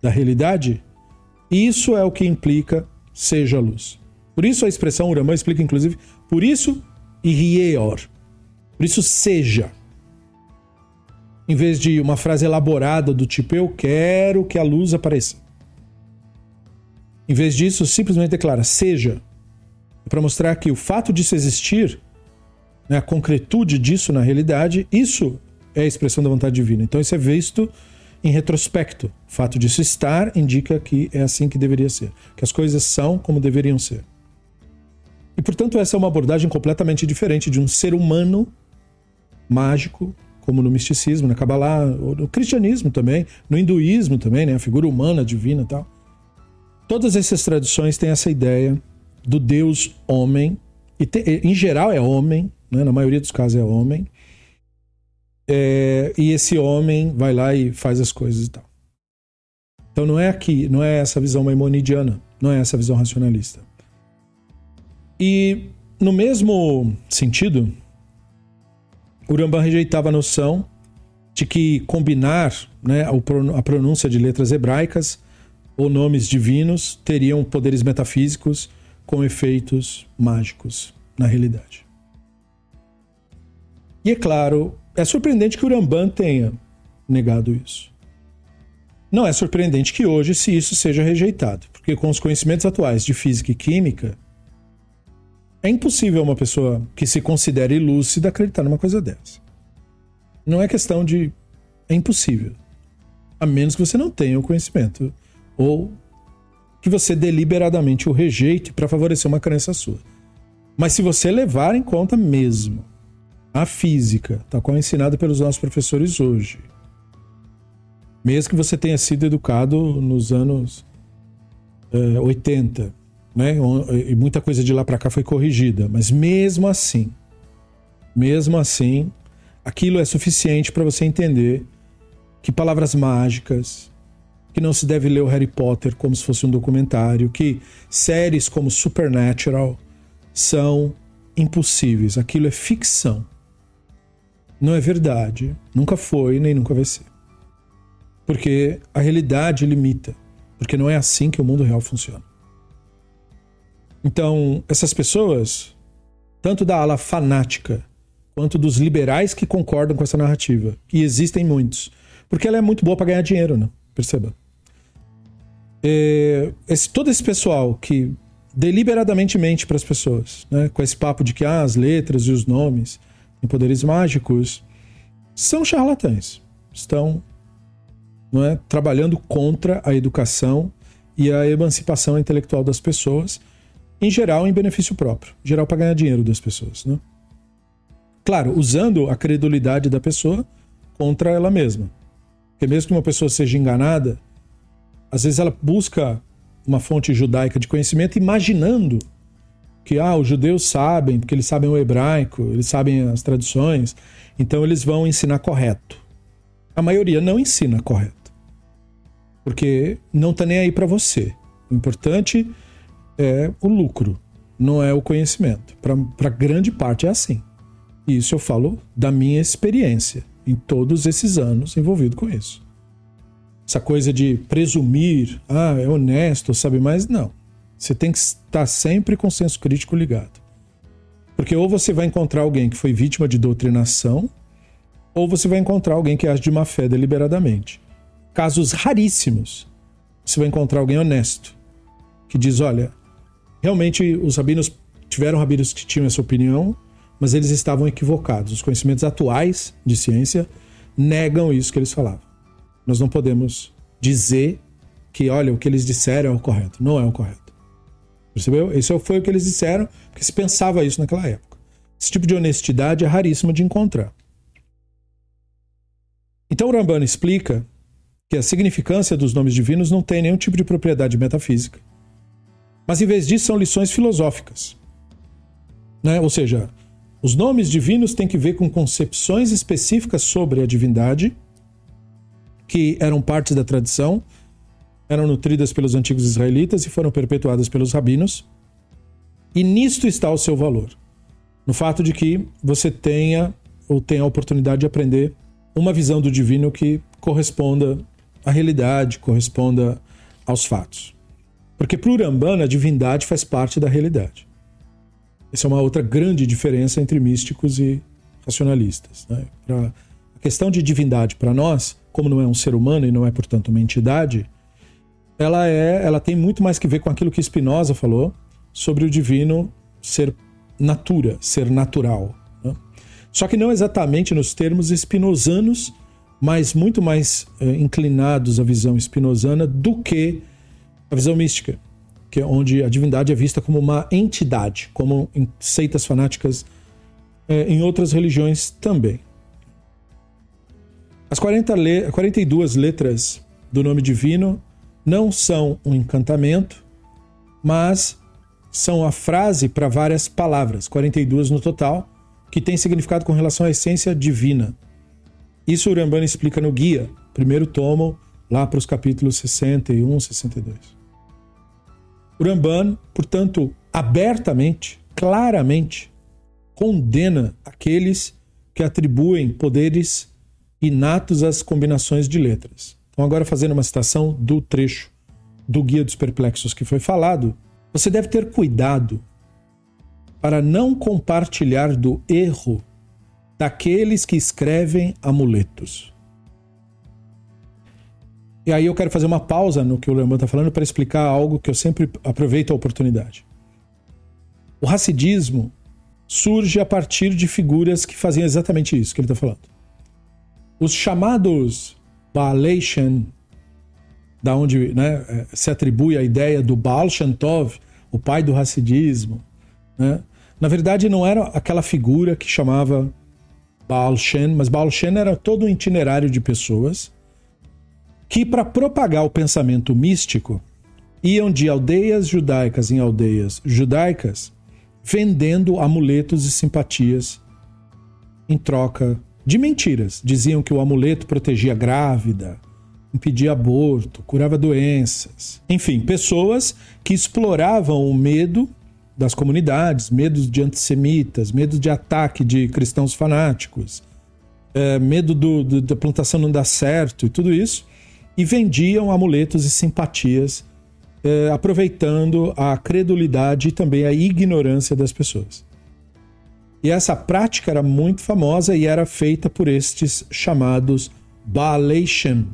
A: da realidade, isso é o que implica seja luz. Por isso a expressão Uramã explica, inclusive, por isso e rieor. Por isso seja em vez de uma frase elaborada do tipo eu quero que a luz apareça. Em vez disso, simplesmente declara seja. É para mostrar que o fato disso existir, né, a concretude disso na realidade, isso é a expressão da vontade divina. Então isso é visto em retrospecto. O fato disso estar indica que é assim que deveria ser, que as coisas são como deveriam ser. E portanto, essa é uma abordagem completamente diferente de um ser humano mágico como no misticismo, na Kabbalah, no cristianismo também, no hinduísmo também, né? a figura humana, divina e tal. Todas essas tradições têm essa ideia do Deus homem, e te, em geral é homem, né? na maioria dos casos é homem, é, e esse homem vai lá e faz as coisas e tal. Então não é aqui, não é essa visão maimonidiana, não é essa visão racionalista. E no mesmo sentido, Urambá rejeitava a noção de que combinar né, a pronúncia de letras hebraicas ou nomes divinos teriam poderes metafísicos com efeitos mágicos na realidade. E é claro, é surpreendente que o Rambam tenha negado isso. Não é surpreendente que hoje se isso seja rejeitado, porque com os conhecimentos atuais de física e química, é impossível uma pessoa que se considere lúcida acreditar numa coisa dessa. Não é questão de. É impossível. A menos que você não tenha o conhecimento. Ou que você deliberadamente o rejeite para favorecer uma crença sua. Mas se você levar em conta mesmo a física, tal qual é ensinada pelos nossos professores hoje, mesmo que você tenha sido educado nos anos é, 80, né? E muita coisa de lá para cá foi corrigida, mas mesmo assim, mesmo assim, aquilo é suficiente para você entender que palavras mágicas, que não se deve ler o Harry Potter como se fosse um documentário, que séries como Supernatural são impossíveis. Aquilo é ficção. Não é verdade. Nunca foi, nem nunca vai ser. Porque a realidade limita. Porque não é assim que o mundo real funciona. Então, essas pessoas, tanto da ala fanática quanto dos liberais que concordam com essa narrativa, e existem muitos, porque ela é muito boa para ganhar dinheiro, né? Perceba. É, esse, todo esse pessoal que deliberadamente mente para as pessoas, né? com esse papo de que ah, as letras e os nomes têm poderes mágicos, são charlatães. Estão não é, trabalhando contra a educação e a emancipação intelectual das pessoas, em geral em benefício próprio, em geral para ganhar dinheiro das pessoas. Né? Claro, usando a credulidade da pessoa contra ela mesma. Porque mesmo que uma pessoa seja enganada, às vezes ela busca uma fonte judaica de conhecimento imaginando que ah, os judeus sabem, porque eles sabem o hebraico, eles sabem as tradições, então eles vão ensinar correto. A maioria não ensina correto. Porque não está nem aí para você. O importante é o lucro, não é o conhecimento. Para grande parte é assim. E isso eu falo da minha experiência em todos esses anos envolvido com isso. Essa coisa de presumir, ah, é honesto, sabe mais? Não. Você tem que estar sempre com o senso crítico ligado. Porque ou você vai encontrar alguém que foi vítima de doutrinação, ou você vai encontrar alguém que age de má fé deliberadamente. Casos raríssimos, você vai encontrar alguém honesto, que diz: olha, realmente os rabinos tiveram rabinos que tinham essa opinião, mas eles estavam equivocados. Os conhecimentos atuais de ciência negam isso que eles falavam. Nós não podemos dizer que, olha, o que eles disseram é o correto. Não é o correto. Percebeu? Isso foi o que eles disseram, porque se pensava isso naquela época. Esse tipo de honestidade é raríssimo de encontrar. Então o Ramban explica que a significância dos nomes divinos não tem nenhum tipo de propriedade metafísica. Mas em vez disso são lições filosóficas. Né? Ou seja, os nomes divinos têm que ver com concepções específicas sobre a divindade, que eram parte da tradição, eram nutridas pelos antigos israelitas e foram perpetuadas pelos rabinos. E nisto está o seu valor. No fato de que você tenha ou tenha a oportunidade de aprender uma visão do divino que corresponda à realidade, corresponda aos fatos. Porque para o Urambana, a divindade faz parte da realidade. Essa é uma outra grande diferença entre místicos e racionalistas. Né? Pra, a questão de divindade para nós, como não é um ser humano e não é, portanto, uma entidade, ela é, ela tem muito mais que ver com aquilo que Spinoza falou sobre o divino ser natura, ser natural. Né? Só que não exatamente nos termos spinozanos, mas muito mais eh, inclinados à visão spinozana do que a visão mística que é onde a divindade é vista como uma entidade, como em seitas fanáticas é, em outras religiões também. As 40 le 42 letras do nome divino não são um encantamento, mas são a frase para várias palavras, 42 no total, que tem significado com relação à essência divina. Isso o Urambana explica no guia, primeiro tomo, lá para os capítulos 61, 62. O Ramban, portanto, abertamente, claramente, condena aqueles que atribuem poderes inatos às combinações de letras. Então, agora fazendo uma citação do trecho do Guia dos Perplexos que foi falado, você deve ter cuidado para não compartilhar do erro daqueles que escrevem amuletos. E aí eu quero fazer uma pausa no que o Lembrand está falando para explicar algo que eu sempre aproveito a oportunidade. O racidismo surge a partir de figuras que faziam exatamente isso que ele está falando. Os chamados Baalei da onde né, é, se atribui a ideia do Baal Shem Tov, o pai do racidismo, né? na verdade não era aquela figura que chamava Baal Shem, mas Baal Shem era todo um itinerário de pessoas que, para propagar o pensamento místico, iam de aldeias judaicas em aldeias judaicas vendendo amuletos e simpatias em troca de mentiras. Diziam que o amuleto protegia grávida, impedia aborto, curava doenças. Enfim, pessoas que exploravam o medo das comunidades, medo de antissemitas, medo de ataque de cristãos fanáticos, é, medo do, do, da plantação não dar certo e tudo isso e vendiam amuletos e simpatias, eh, aproveitando a credulidade e também a ignorância das pessoas. E essa prática era muito famosa e era feita por estes chamados Shem,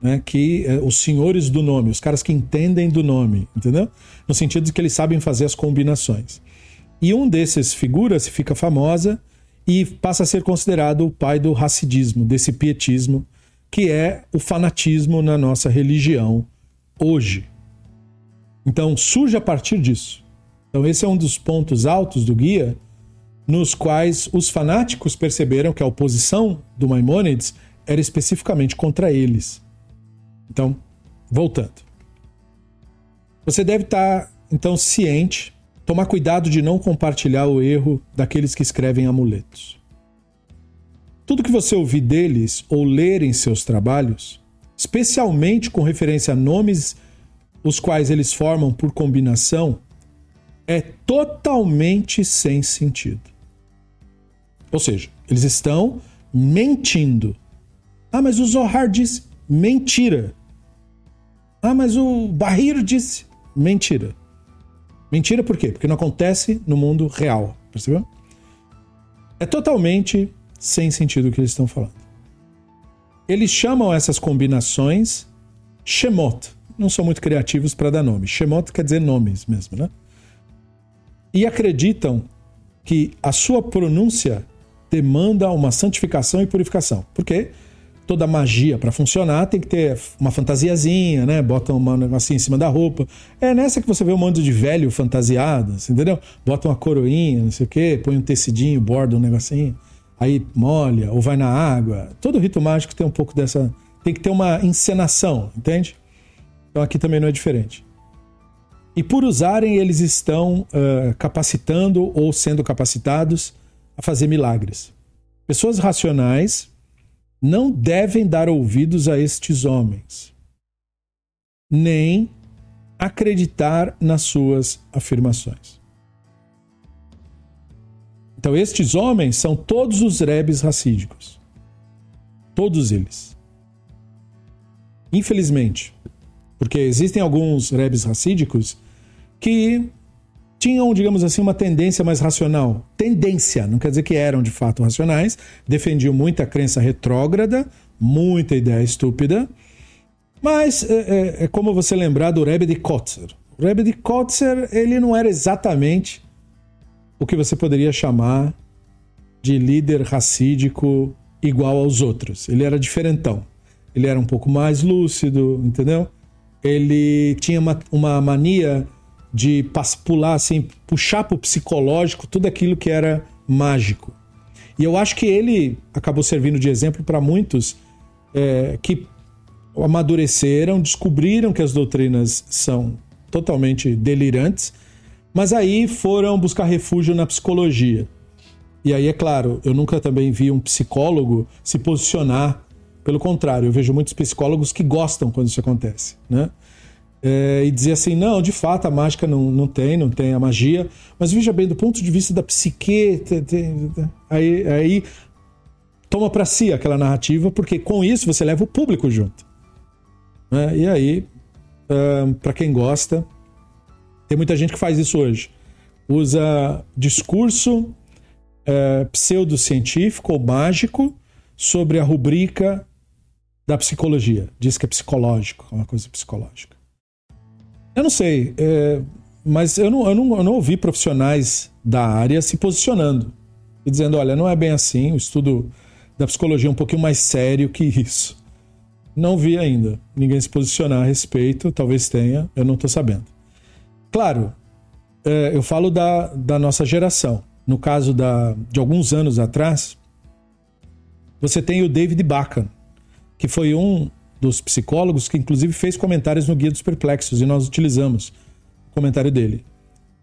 A: né, que é, os senhores do nome, os caras que entendem do nome, entendeu? No sentido de que eles sabem fazer as combinações. E um desses figuras fica famosa e passa a ser considerado o pai do racidismo, desse pietismo, que é o fanatismo na nossa religião hoje. Então surge a partir disso. Então esse é um dos pontos altos do guia, nos quais os fanáticos perceberam que a oposição do Maimônides era especificamente contra eles. Então, voltando. Você deve estar, então, ciente, tomar cuidado de não compartilhar o erro daqueles que escrevem amuletos. Tudo que você ouvir deles ou ler em seus trabalhos, especialmente com referência a nomes os quais eles formam por combinação, é totalmente sem sentido. Ou seja, eles estão mentindo. Ah, mas o Zohar disse mentira. Ah, mas o Bahir disse mentira. Mentira por quê? Porque não acontece no mundo real, percebeu? É totalmente sem sentido o que eles estão falando. Eles chamam essas combinações Shemot. Não são muito criativos para dar nome. Shemot quer dizer nomes mesmo, né? E acreditam que a sua pronúncia demanda uma santificação e purificação. Por quê? toda magia para funcionar tem que ter uma fantasiazinha, né? Bota um negocinho em cima da roupa. É nessa que você vê um monte de velho fantasiado, assim, entendeu? Bota uma coroinha, não sei o quê, põe um tecidinho, borda um negocinho, aí molha ou vai na água. Todo rito mágico tem um pouco dessa. Tem que ter uma encenação, entende? Então aqui também não é diferente. E por usarem, eles estão uh, capacitando ou sendo capacitados a fazer milagres. Pessoas racionais não devem dar ouvidos a estes homens, nem acreditar nas suas afirmações. Então, estes homens são todos os rebes racídicos. Todos eles. Infelizmente. Porque existem alguns rebes racídicos que tinham, digamos assim, uma tendência mais racional. Tendência, não quer dizer que eram de fato racionais, defendiam muita crença retrógrada, muita ideia estúpida, mas é, é, é como você lembrar do Rebbe de Kotzer. O Rebbe de Kotzer, ele não era exatamente o que você poderia chamar de líder racídico igual aos outros. Ele era diferentão. Ele era um pouco mais lúcido, entendeu? Ele tinha uma, uma mania de pular assim, puxar para o psicológico tudo aquilo que era mágico. E eu acho que ele acabou servindo de exemplo para muitos é, que amadureceram, descobriram que as doutrinas são totalmente delirantes, mas aí foram buscar refúgio na psicologia. E aí, é claro, eu nunca também vi um psicólogo se posicionar. Pelo contrário, eu vejo muitos psicólogos que gostam quando isso acontece, né? É, e dizer assim: não, de fato a mágica não, não tem, não tem a magia, mas veja bem, do ponto de vista da psique, aí, aí toma para si aquela narrativa, porque com isso você leva o público junto. Né? E aí, para quem gosta, tem muita gente que faz isso hoje. Usa discurso é, pseudocientífico ou mágico sobre a rubrica da psicologia. Diz que é psicológico, é uma coisa psicológica. Eu não sei, é, mas eu não, eu, não, eu não ouvi profissionais da área se posicionando e dizendo: olha, não é bem assim, o estudo da psicologia é um pouquinho mais sério que isso. Não vi ainda ninguém se posicionar a respeito, talvez tenha, eu não estou sabendo. Claro, é, eu falo da, da nossa geração. No caso da, de alguns anos atrás, você tem o David Bacon, que foi um dos psicólogos, que inclusive fez comentários no Guia dos Perplexos e nós utilizamos o comentário dele.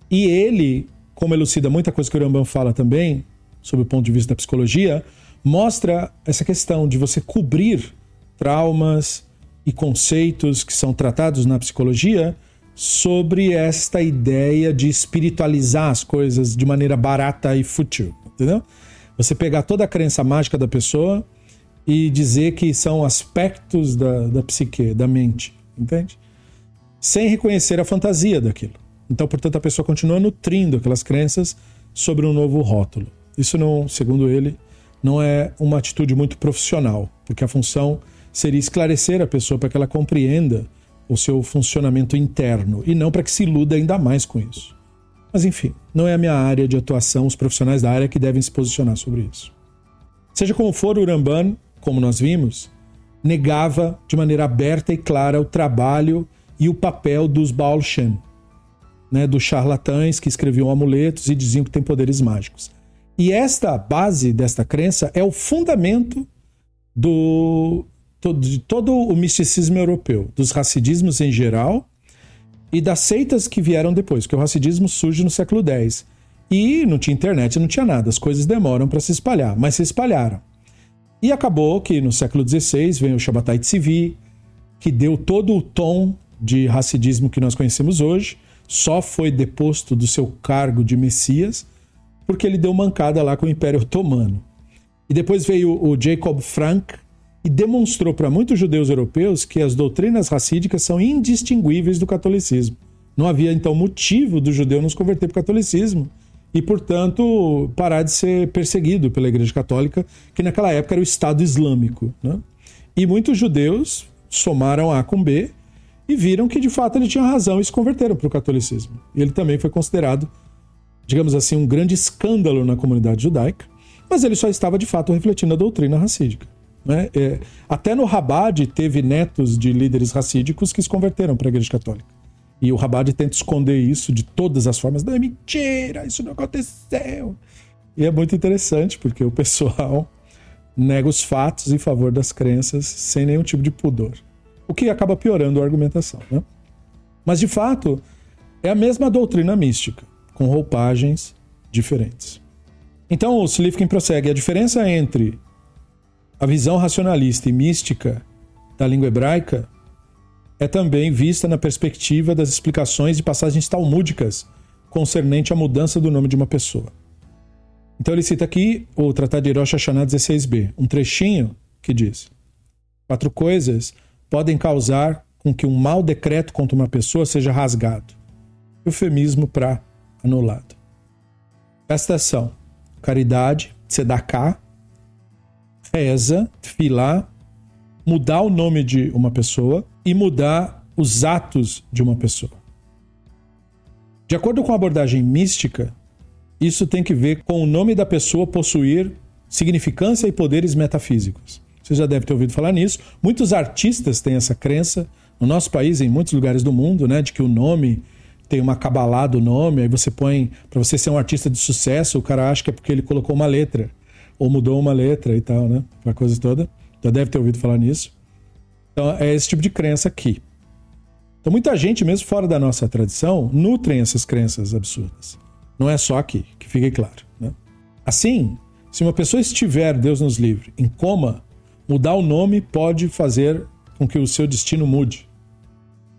A: E ele, como elucida muita coisa que o Rambam fala também, sob o ponto de vista da psicologia, mostra essa questão de você cobrir traumas e conceitos que são tratados na psicologia sobre esta ideia de espiritualizar as coisas de maneira barata e fútil, entendeu? Você pegar toda a crença mágica da pessoa e dizer que são aspectos da, da psique, da mente, entende? Sem reconhecer a fantasia daquilo. Então, portanto, a pessoa continua nutrindo aquelas crenças sobre um novo rótulo. Isso não, segundo ele, não é uma atitude muito profissional, porque a função seria esclarecer a pessoa para que ela compreenda o seu funcionamento interno e não para que se iluda ainda mais com isso. Mas enfim, não é a minha área de atuação, os profissionais da área que devem se posicionar sobre isso. Seja como for, o Uramban, como nós vimos, negava de maneira aberta e clara o trabalho e o papel dos Baal Shem, né, dos charlatães que escreviam amuletos e diziam que têm poderes mágicos. E esta base desta crença é o fundamento do, de todo o misticismo europeu, dos racidismos em geral e das seitas que vieram depois, porque o racidismo surge no século X. E não tinha internet, não tinha nada, as coisas demoram para se espalhar, mas se espalharam. E acabou que no século XVI vem o Shabbatai Tzvi, que deu todo o tom de racidismo que nós conhecemos hoje, só foi deposto do seu cargo de Messias porque ele deu mancada lá com o Império Otomano. E depois veio o Jacob Frank e demonstrou para muitos judeus europeus que as doutrinas racídicas são indistinguíveis do catolicismo. Não havia então motivo do judeu nos converter para o catolicismo e, portanto, parar de ser perseguido pela Igreja Católica, que naquela época era o Estado Islâmico. Né? E muitos judeus somaram A com B e viram que de fato ele tinha razão e se converteram para o catolicismo. Ele também foi considerado digamos assim, um grande escândalo na comunidade judaica, mas ele só estava de fato refletindo a doutrina racídica. Né? É, até no Rabad teve netos de líderes racídicos que se converteram para a Igreja Católica. E o Rabad tenta esconder isso de todas as formas. Não é mentira, isso não aconteceu. E é muito interessante porque o pessoal nega os fatos em favor das crenças sem nenhum tipo de pudor. O que acaba piorando a argumentação. Né? Mas de fato, é a mesma doutrina mística com roupagens diferentes. Então o Slifkin prossegue: a diferença entre a visão racionalista e mística da língua hebraica é também vista na perspectiva das explicações de passagens talmúdicas concernente à mudança do nome de uma pessoa. Então ele cita aqui o Tratado de Rosh Hashanah 16b, um trechinho que diz: Quatro coisas podem causar com que um mau decreto contra uma pessoa seja rasgado. Eufemismo para anulado. Presta atenção. Caridade, tzedaká, reza, filá, mudar o nome de uma pessoa e mudar os atos de uma pessoa. De acordo com a abordagem mística, isso tem que ver com o nome da pessoa possuir significância e poderes metafísicos. Você já deve ter ouvido falar nisso. Muitos artistas têm essa crença no nosso país, em muitos lugares do mundo, né, de que o nome tem uma cabalá do nome, aí você põe, para você ser um artista de sucesso, o cara acha que é porque ele colocou uma letra, ou mudou uma letra e tal, né? Uma coisa toda. Já deve ter ouvido falar nisso. Então, é esse tipo de crença aqui. Então, muita gente, mesmo fora da nossa tradição, nutrem essas crenças absurdas. Não é só aqui, que fique claro. Né? Assim, se uma pessoa estiver, Deus nos livre, em coma, mudar o nome pode fazer com que o seu destino mude.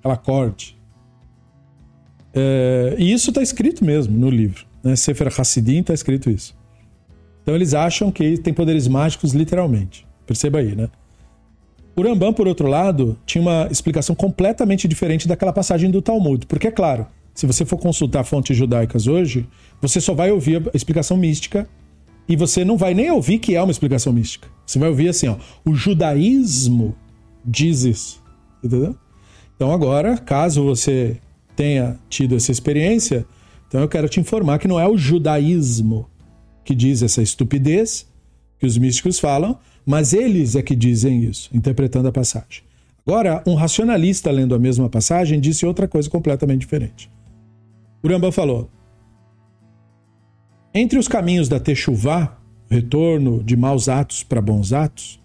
A: Ela acorde, é, e isso está escrito mesmo no livro. Né? Sefer Hassidim está escrito isso. Então eles acham que tem poderes mágicos literalmente. Perceba aí, né? O Rambam, por outro lado, tinha uma explicação completamente diferente daquela passagem do Talmud. Porque, é claro, se você for consultar fontes judaicas hoje, você só vai ouvir a explicação mística e você não vai nem ouvir que é uma explicação mística. Você vai ouvir assim, ó, o judaísmo diz isso. Entendeu? Então agora, caso você tenha tido essa experiência, então eu quero te informar que não é o judaísmo que diz essa estupidez que os místicos falam, mas eles é que dizem isso, interpretando a passagem. Agora, um racionalista lendo a mesma passagem disse outra coisa completamente diferente. O Rambam falou: Entre os caminhos da Techuvá, retorno de maus atos para bons atos,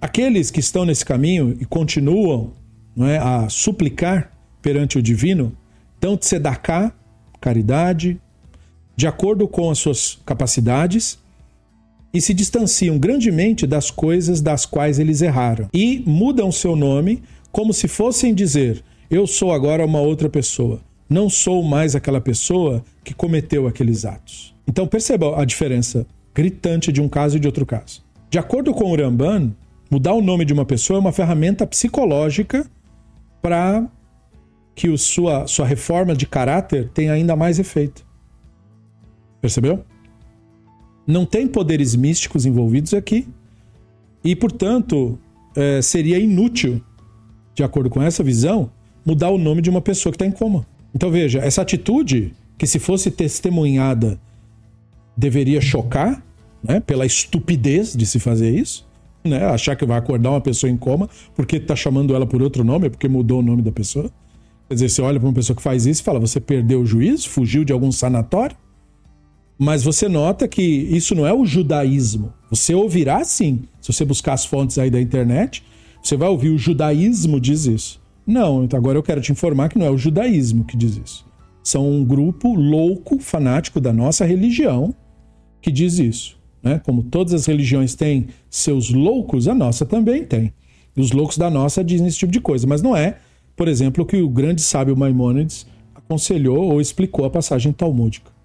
A: aqueles que estão nesse caminho e continuam é, a suplicar perante o divino dão tzedaká, caridade, de acordo com as suas capacidades e se distanciam grandemente das coisas das quais eles erraram e mudam seu nome como se fossem dizer: Eu sou agora uma outra pessoa, não sou mais aquela pessoa que cometeu aqueles atos. Então perceba a diferença gritante de um caso e de outro caso. De acordo com o Ramban, mudar o nome de uma pessoa é uma ferramenta psicológica para que sua, sua reforma de caráter tenha ainda mais efeito. Percebeu? Não tem poderes místicos envolvidos aqui e, portanto, é, seria inútil, de acordo com essa visão, mudar o nome de uma pessoa que está em coma. Então veja, essa atitude, que se fosse testemunhada, deveria chocar, né, pela estupidez de se fazer isso, né, achar que vai acordar uma pessoa em coma porque está chamando ela por outro nome, porque mudou o nome da pessoa. Quer dizer, você olha para uma pessoa que faz isso e fala: você perdeu o juízo, fugiu de algum sanatório? Mas você nota que isso não é o judaísmo. Você ouvirá sim, se você buscar as fontes aí da internet, você vai ouvir o judaísmo diz isso. Não, então agora eu quero te informar que não é o judaísmo que diz isso. São um grupo louco, fanático da nossa religião, que diz isso. Né? Como todas as religiões têm seus loucos, a nossa também tem. E os loucos da nossa dizem esse tipo de coisa, mas não é, por exemplo, o que o grande sábio Maimônides aconselhou ou explicou a passagem talmúdica.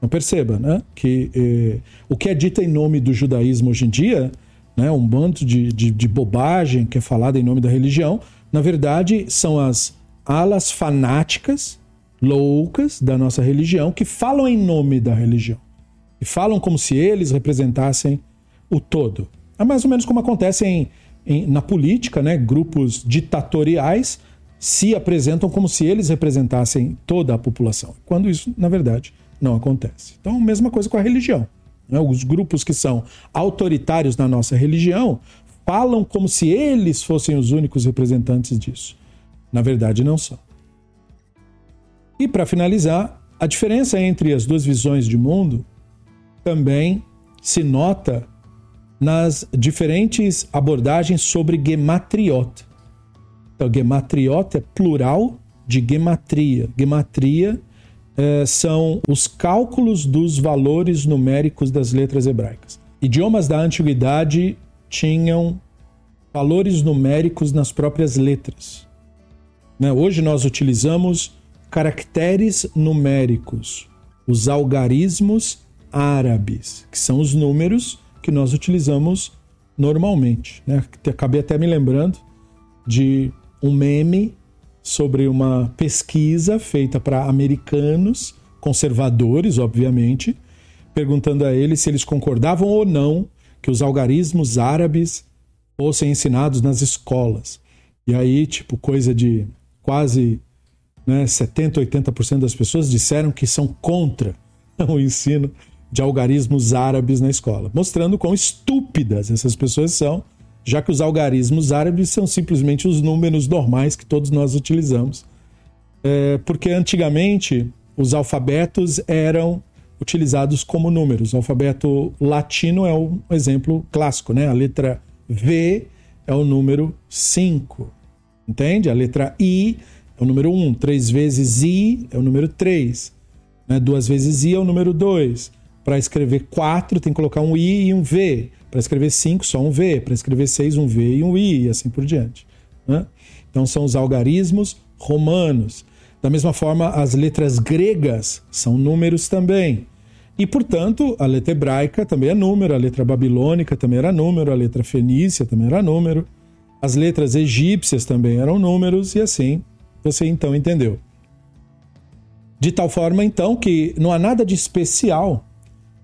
A: Então perceba, né, que eh, o que é dito em nome do judaísmo hoje em dia, né, um bando de, de, de bobagem que é falado em nome da religião, na verdade são as alas fanáticas, loucas da nossa religião, que falam em nome da religião. E falam como se eles representassem o todo. É mais ou menos como acontece em, em, na política, né? Grupos ditatoriais se apresentam como se eles representassem toda a população, quando isso, na verdade, não acontece. Então, mesma coisa com a religião. Né? Os grupos que são autoritários na nossa religião falam como se eles fossem os únicos representantes disso. Na verdade, não são. E para finalizar, a diferença entre as duas visões de mundo também se nota nas diferentes abordagens sobre gematriot. Então, gematriot é plural de gematria. Gematria é, são os cálculos dos valores numéricos das letras hebraicas. Idiomas da antiguidade tinham valores numéricos nas próprias letras. Né? Hoje nós utilizamos caracteres numéricos, os algarismos árabes, que são os números que nós utilizamos normalmente. Né? Acabei até me lembrando de um meme sobre uma pesquisa feita para americanos, conservadores, obviamente, perguntando a eles se eles concordavam ou não que os algarismos árabes fossem ensinados nas escolas. E aí, tipo, coisa de quase né, 70, 80% das pessoas disseram que são contra o ensino de algarismos árabes na escola, mostrando quão estúpidas essas pessoas são já que os algarismos árabes são simplesmente os números normais que todos nós utilizamos. É, porque antigamente os alfabetos eram utilizados como números. O alfabeto latino é um exemplo clássico, né? A letra V é o número 5, entende? A letra I é o número 1, três vezes I é o número 3, né? duas vezes I é o número 2. Para escrever 4 tem que colocar um I e um V. Para escrever 5, só um V. Para escrever 6, um V e um I, e assim por diante. Né? Então são os algarismos romanos. Da mesma forma, as letras gregas são números também. E, portanto, a letra hebraica também é número, a letra babilônica também era número, a letra fenícia também era número, as letras egípcias também eram números, e assim você então entendeu. De tal forma, então, que não há nada de especial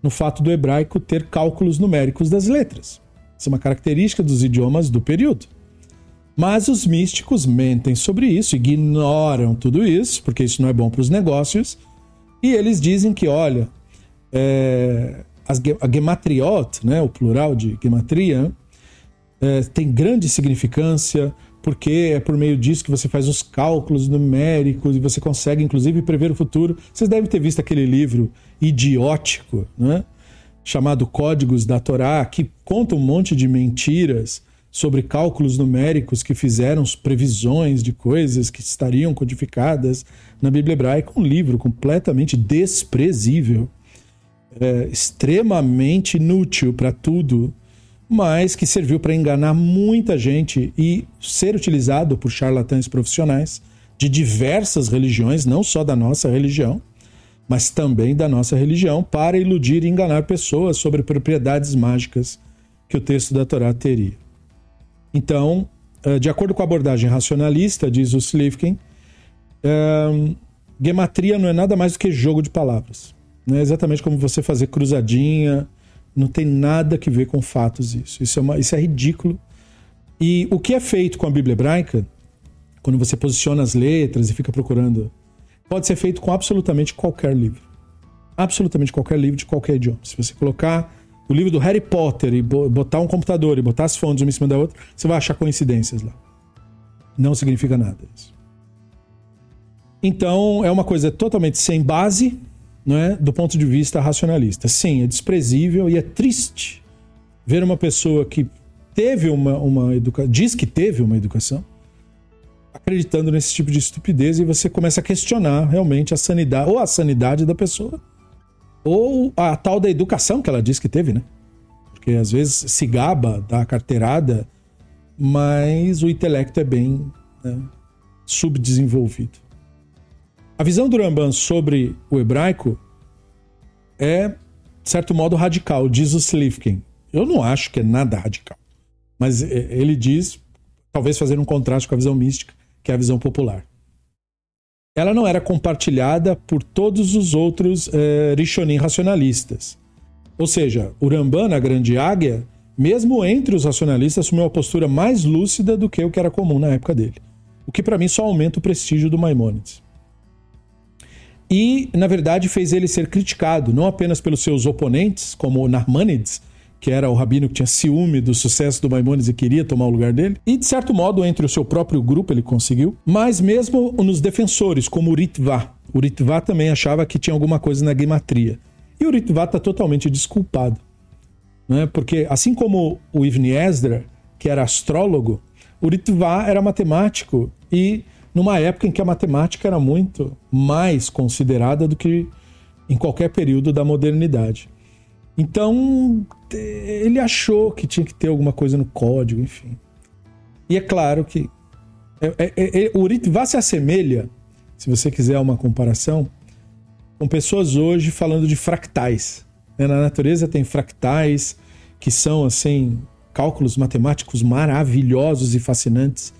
A: no fato do hebraico ter cálculos numéricos das letras. Isso é uma característica dos idiomas do período. Mas os místicos mentem sobre isso, ignoram tudo isso, porque isso não é bom para os negócios, e eles dizem que, olha, é, a gematriot, né, o plural de gematria, é, tem grande significância, porque é por meio disso que você faz os cálculos numéricos e você consegue, inclusive, prever o futuro. Vocês devem ter visto aquele livro idiótico, né? chamado Códigos da Torá, que conta um monte de mentiras sobre cálculos numéricos que fizeram previsões de coisas que estariam codificadas na Bíblia hebraica. Um livro completamente desprezível, é, extremamente inútil para tudo mas que serviu para enganar muita gente e ser utilizado por charlatães profissionais de diversas religiões, não só da nossa religião, mas também da nossa religião, para iludir e enganar pessoas sobre propriedades mágicas que o texto da Torá teria. Então, eh, de acordo com a abordagem racionalista, diz o Slivkin, é, gematria não é nada mais do que jogo de palavras. Não é exatamente como você fazer cruzadinha, não tem nada que ver com fatos isso. Isso é, uma, isso é ridículo. E o que é feito com a Bíblia hebraica, quando você posiciona as letras e fica procurando, pode ser feito com absolutamente qualquer livro. Absolutamente qualquer livro de qualquer idioma. Se você colocar o livro do Harry Potter e botar um computador e botar as fontes uma em cima da outra, você vai achar coincidências lá. Não significa nada isso. Então, é uma coisa totalmente sem base, não é? do ponto de vista racionalista. Sim, é desprezível e é triste ver uma pessoa que teve uma, uma educação, diz que teve uma educação, acreditando nesse tipo de estupidez e você começa a questionar realmente a sanidade, ou a sanidade da pessoa, ou a tal da educação que ela diz que teve, né? Porque às vezes se gaba da carteirada, mas o intelecto é bem né, subdesenvolvido. A visão do Ramban sobre o hebraico é, de certo modo, radical, diz o Slivkin. Eu não acho que é nada radical, mas é, ele diz, talvez fazendo um contraste com a visão mística, que é a visão popular ela não era compartilhada por todos os outros é, Rishonim racionalistas. Ou seja, o Ramban, a grande águia, mesmo entre os racionalistas, assumiu uma postura mais lúcida do que o que era comum na época dele. O que para mim só aumenta o prestígio do Maimonides. E, na verdade, fez ele ser criticado, não apenas pelos seus oponentes, como o Narmanides, que era o rabino que tinha ciúme do sucesso do Maimonides e queria tomar o lugar dele. E, de certo modo, entre o seu próprio grupo ele conseguiu. Mas mesmo nos defensores, como o Ritva. O Ritva também achava que tinha alguma coisa na gematria. E o Ritva está totalmente desculpado. Né? Porque, assim como o Ibn Esdra, que era astrólogo, o Ritva era matemático e numa época em que a matemática era muito mais considerada do que em qualquer período da modernidade. Então, ele achou que tinha que ter alguma coisa no código, enfim. E é claro que é, é, é, é o se assemelha, se você quiser uma comparação, com pessoas hoje falando de fractais. Né? Na natureza tem fractais que são, assim, cálculos matemáticos maravilhosos e fascinantes.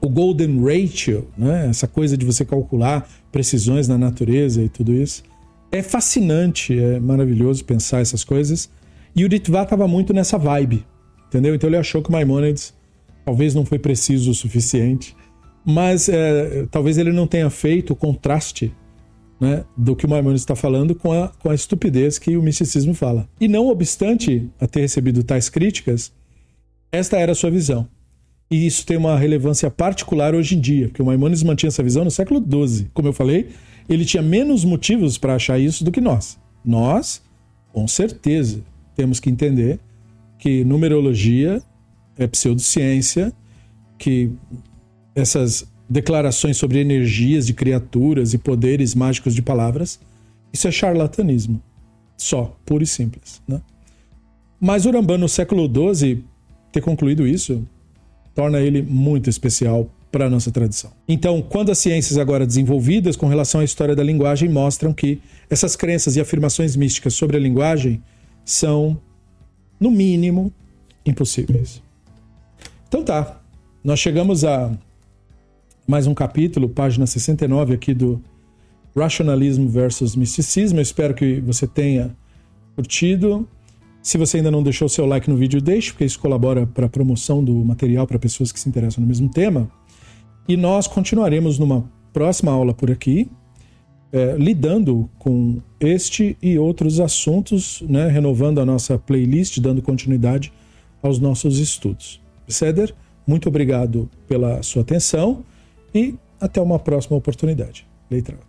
A: O Golden Ratio, né? essa coisa de você calcular precisões na natureza e tudo isso é fascinante, é maravilhoso pensar essas coisas. E o Ritva estava muito nessa vibe, entendeu? Então ele achou que o Maimonides talvez não foi preciso o suficiente, mas é, talvez ele não tenha feito o contraste né, do que o Maimonides está falando com a, com a estupidez que o misticismo fala. E não obstante a ter recebido tais críticas, esta era a sua visão. E isso tem uma relevância particular hoje em dia, porque o Maimonides mantinha essa visão no século XII. Como eu falei, ele tinha menos motivos para achar isso do que nós. Nós, com certeza, temos que entender que numerologia é pseudociência, que essas declarações sobre energias de criaturas e poderes mágicos de palavras, isso é charlatanismo. Só, puro e simples. Né? Mas o Rambam, no século XII, ter concluído isso, torna ele muito especial para a nossa tradição. Então, quando as ciências agora desenvolvidas com relação à história da linguagem mostram que essas crenças e afirmações místicas sobre a linguagem são, no mínimo, impossíveis. Então tá, nós chegamos a mais um capítulo, página 69 aqui do Rationalismo versus Misticismo. Eu espero que você tenha curtido. Se você ainda não deixou seu like no vídeo, deixe, porque isso colabora para a promoção do material para pessoas que se interessam no mesmo tema. E nós continuaremos numa próxima aula por aqui, é, lidando com este e outros assuntos, né, renovando a nossa playlist, dando continuidade aos nossos estudos. Ceder, muito obrigado pela sua atenção e até uma próxima oportunidade. Leitra alta.